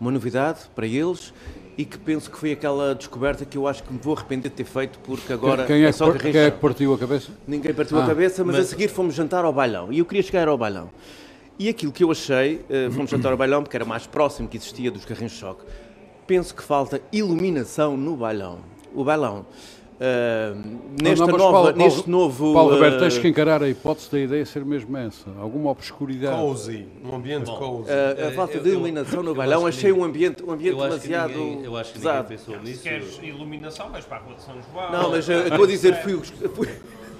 uma novidade para eles e que penso que foi aquela descoberta que eu acho que me vou arrepender de ter feito, porque agora quem é, é só Quem é que partiu a cabeça? Ninguém partiu ah, a cabeça, mas, mas, a seguir fomos jantar ao bailão. E eu queria chegar ao bailão. E aquilo que eu achei, uh, fomos jantar ao bailão, porque era mais próximo que existia dos carrinhos de choque. Penso que falta iluminação no bailão. O bailão Uh, nesta não, nova, Paulo, neste novo. Paulo Roberto, uh, tens que encarar a hipótese da ideia ser mesmo essa. Alguma obscuridade. Cozy, um ambiente Bom, cozy. Uh, a falta de iluminação no bailão, achei um ambiente, um ambiente demasiado. Ninguém, eu acho que pesado. pensou nisso. Se queres iluminação, vais para a Rua de São João. Não, mas estou a dizer, fui. fui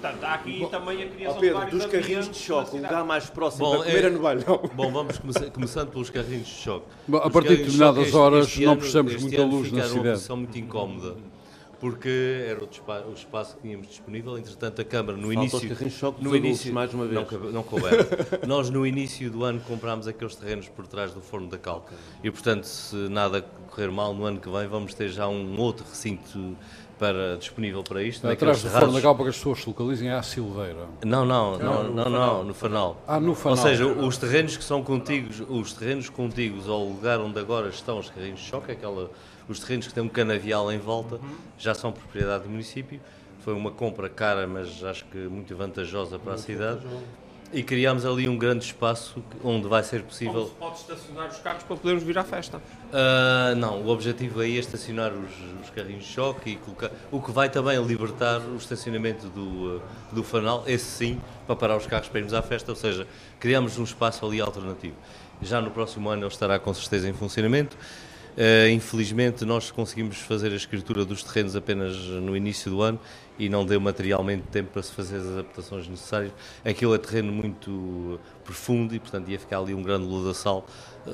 Portanto, há aqui Bom, também a criação Pedro, de dos carrinhos de choque, o lugar mais próximo Bom, para comer é, no bailão. Bom, vamos começar, começando pelos carrinhos de choque. Bom, a partir de determinadas horas não precisamos muita luz na cidade. uma muito incómoda porque era o, espaço, o espaço que tínhamos disponível. Entretanto, a Câmara, no Falta início. os carrinhos de choque no início mais uma vez. Não, cabe- não couberam. Nós, no início do ano, comprámos aqueles terrenos por trás do Forno da Cal. E, portanto, se nada correr mal, no ano que vem, vamos ter já um outro recinto para, disponível para isto. Atrás do. Forno da Gal, para que as pessoas se localizem, é a Silveira. Não, não, não, não, não, no Fanal. Ah, no Fanal. Ou seja, os terrenos que são contíguos, os terrenos contíguos ao lugar onde agora estão os carrinhos de choque, aquela, os terrenos que têm um canavial em volta, já são propriedade do município. Foi uma compra cara, mas acho que muito vantajosa para a cidade. E criámos ali um grande espaço onde vai ser possível. Pode estacionar os carros para podermos vir à festa. Ah, não, o objetivo aí é estacionar os, os carrinhos de choque e colocar. O que vai também libertar o estacionamento do, ah, do fanal, esse sim, para parar os carros para irmos à festa, ou seja, criamos um espaço ali alternativo. Já no próximo ano ele estará com certeza em funcionamento. Ah, infelizmente, nós conseguimos fazer a escritura dos terrenos apenas no início do ano e não deu materialmente tempo para se fazer as adaptações necessárias. Aquilo é terreno muito profundo e, portanto, ia ficar ali um grande lodaçal.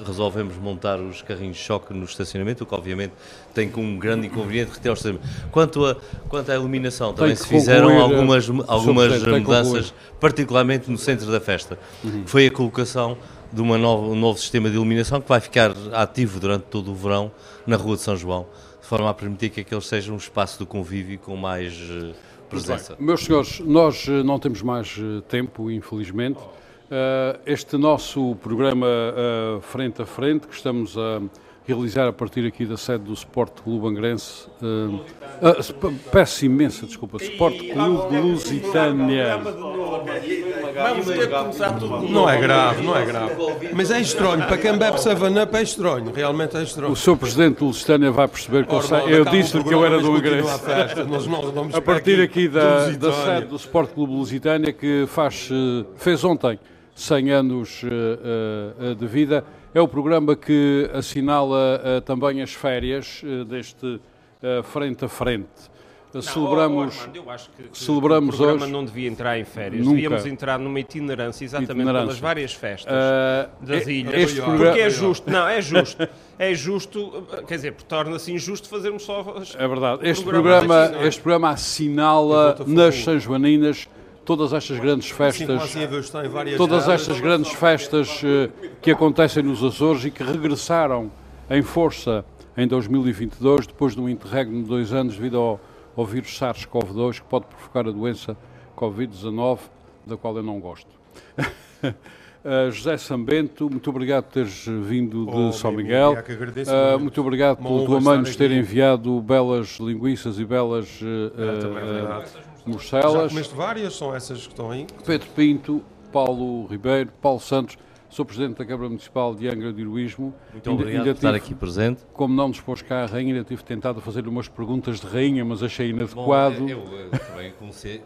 Resolvemos montar os carrinhos de choque no estacionamento, o que obviamente tem como um grande inconveniente retirar o estacionamento. Quanto a, quanto à iluminação, também se fizeram algumas, Sr. algumas mudanças, particularmente no centro da festa. Foi a colocação de uma nova, um novo sistema de iluminação que vai ficar ativo durante todo o verão na Rua de São João, de forma a permitir que aquele seja um espaço de convívio com mais eh, presença. Meus senhores, nós eh, não temos mais eh, tempo, infelizmente. Eh, Este nosso programa Frente a Frente, que estamos a realizar a partir aqui da sede do Sport Clube Angrense, ah, sp- peço imensa desculpa, Sport Clube Lusitânia. Vamos ter que começar tudo. Não é grave, não é grave. Mas é estranho, para quem bebe 7-Up é estranho, realmente é estranho. O Sr. Presidente do Lusitânia vai perceber que eu, sei- Ora, eu disse-lhe que eu era do Angrense. a festa. Nós A partir aqui da, da sede do Sport Clube Lusitânia, que faz, eh, fez ontem 100 anos eh, eh, de vida, é o programa que assinala eh, também as férias deste Frente a Frente. Eh, celebramos. Oh, Armando, que, que celebramos o programa hoje- não devia entrar em férias. Nunca. Devíamos entrar numa itinerância exatamente Itinerância. pelas várias festas eh, das e- ilhas. Porque é justo. Não, é justo. É justo, quer dizer, torna-se injusto fazermos só as- É verdade. Este Programa não é? este programa assinala nas. São Joaninas todas estas grandes festas. todas estas grandes festas eh, que acontecem nos Açores e que regressaram em força em 2022, depois de um interregno de dois anos devido ao, ao vírus SARS-CoV-2, que pode provocar a doença Covid-19, da qual eu não gosto. Eh, José Sambento, muito obrigado por teres vindo de Oh, São Miguel. Eh, muito. obrigado honra tua mãe nos ter enviado belas linguiças e belas eh, verdade. Já morcelas. comeste várias, são essas que estão aí. Pedro Pinto, Paulo Ribeiro, Paulo Santos, sou Presidente da Câmara Municipal de Angra de Heroísmo. Muito obrigado por estar aqui presente. Como não dispôs cá a rainha, ainda tive tentado fazer umas perguntas de rainha, mas achei Bom, inadequado. eu, eu também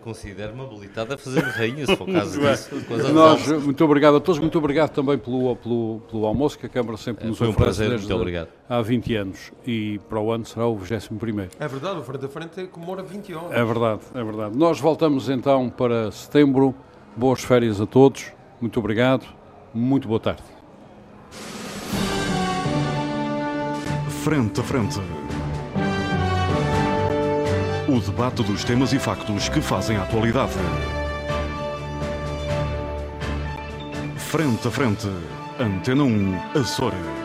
considero-me habilitado a fazer rainha, se for o caso disso. Nós, muito obrigado a todos, muito obrigado também pelo, pelo, pelo almoço que a Câmara sempre É, nos foi um oferece prazer, desde muito obrigado. há 20 anos e para o ano será o 21º. É verdade, o Frente a Frente comemora 20 anos. É verdade, é verdade. Nós voltamos então para setembro. Boas férias a todos. Muito obrigado. Muito boa tarde. Frente a frente. O debate dos temas e factos que fazem a atualidade. Frente a frente. Antena 1, Açores.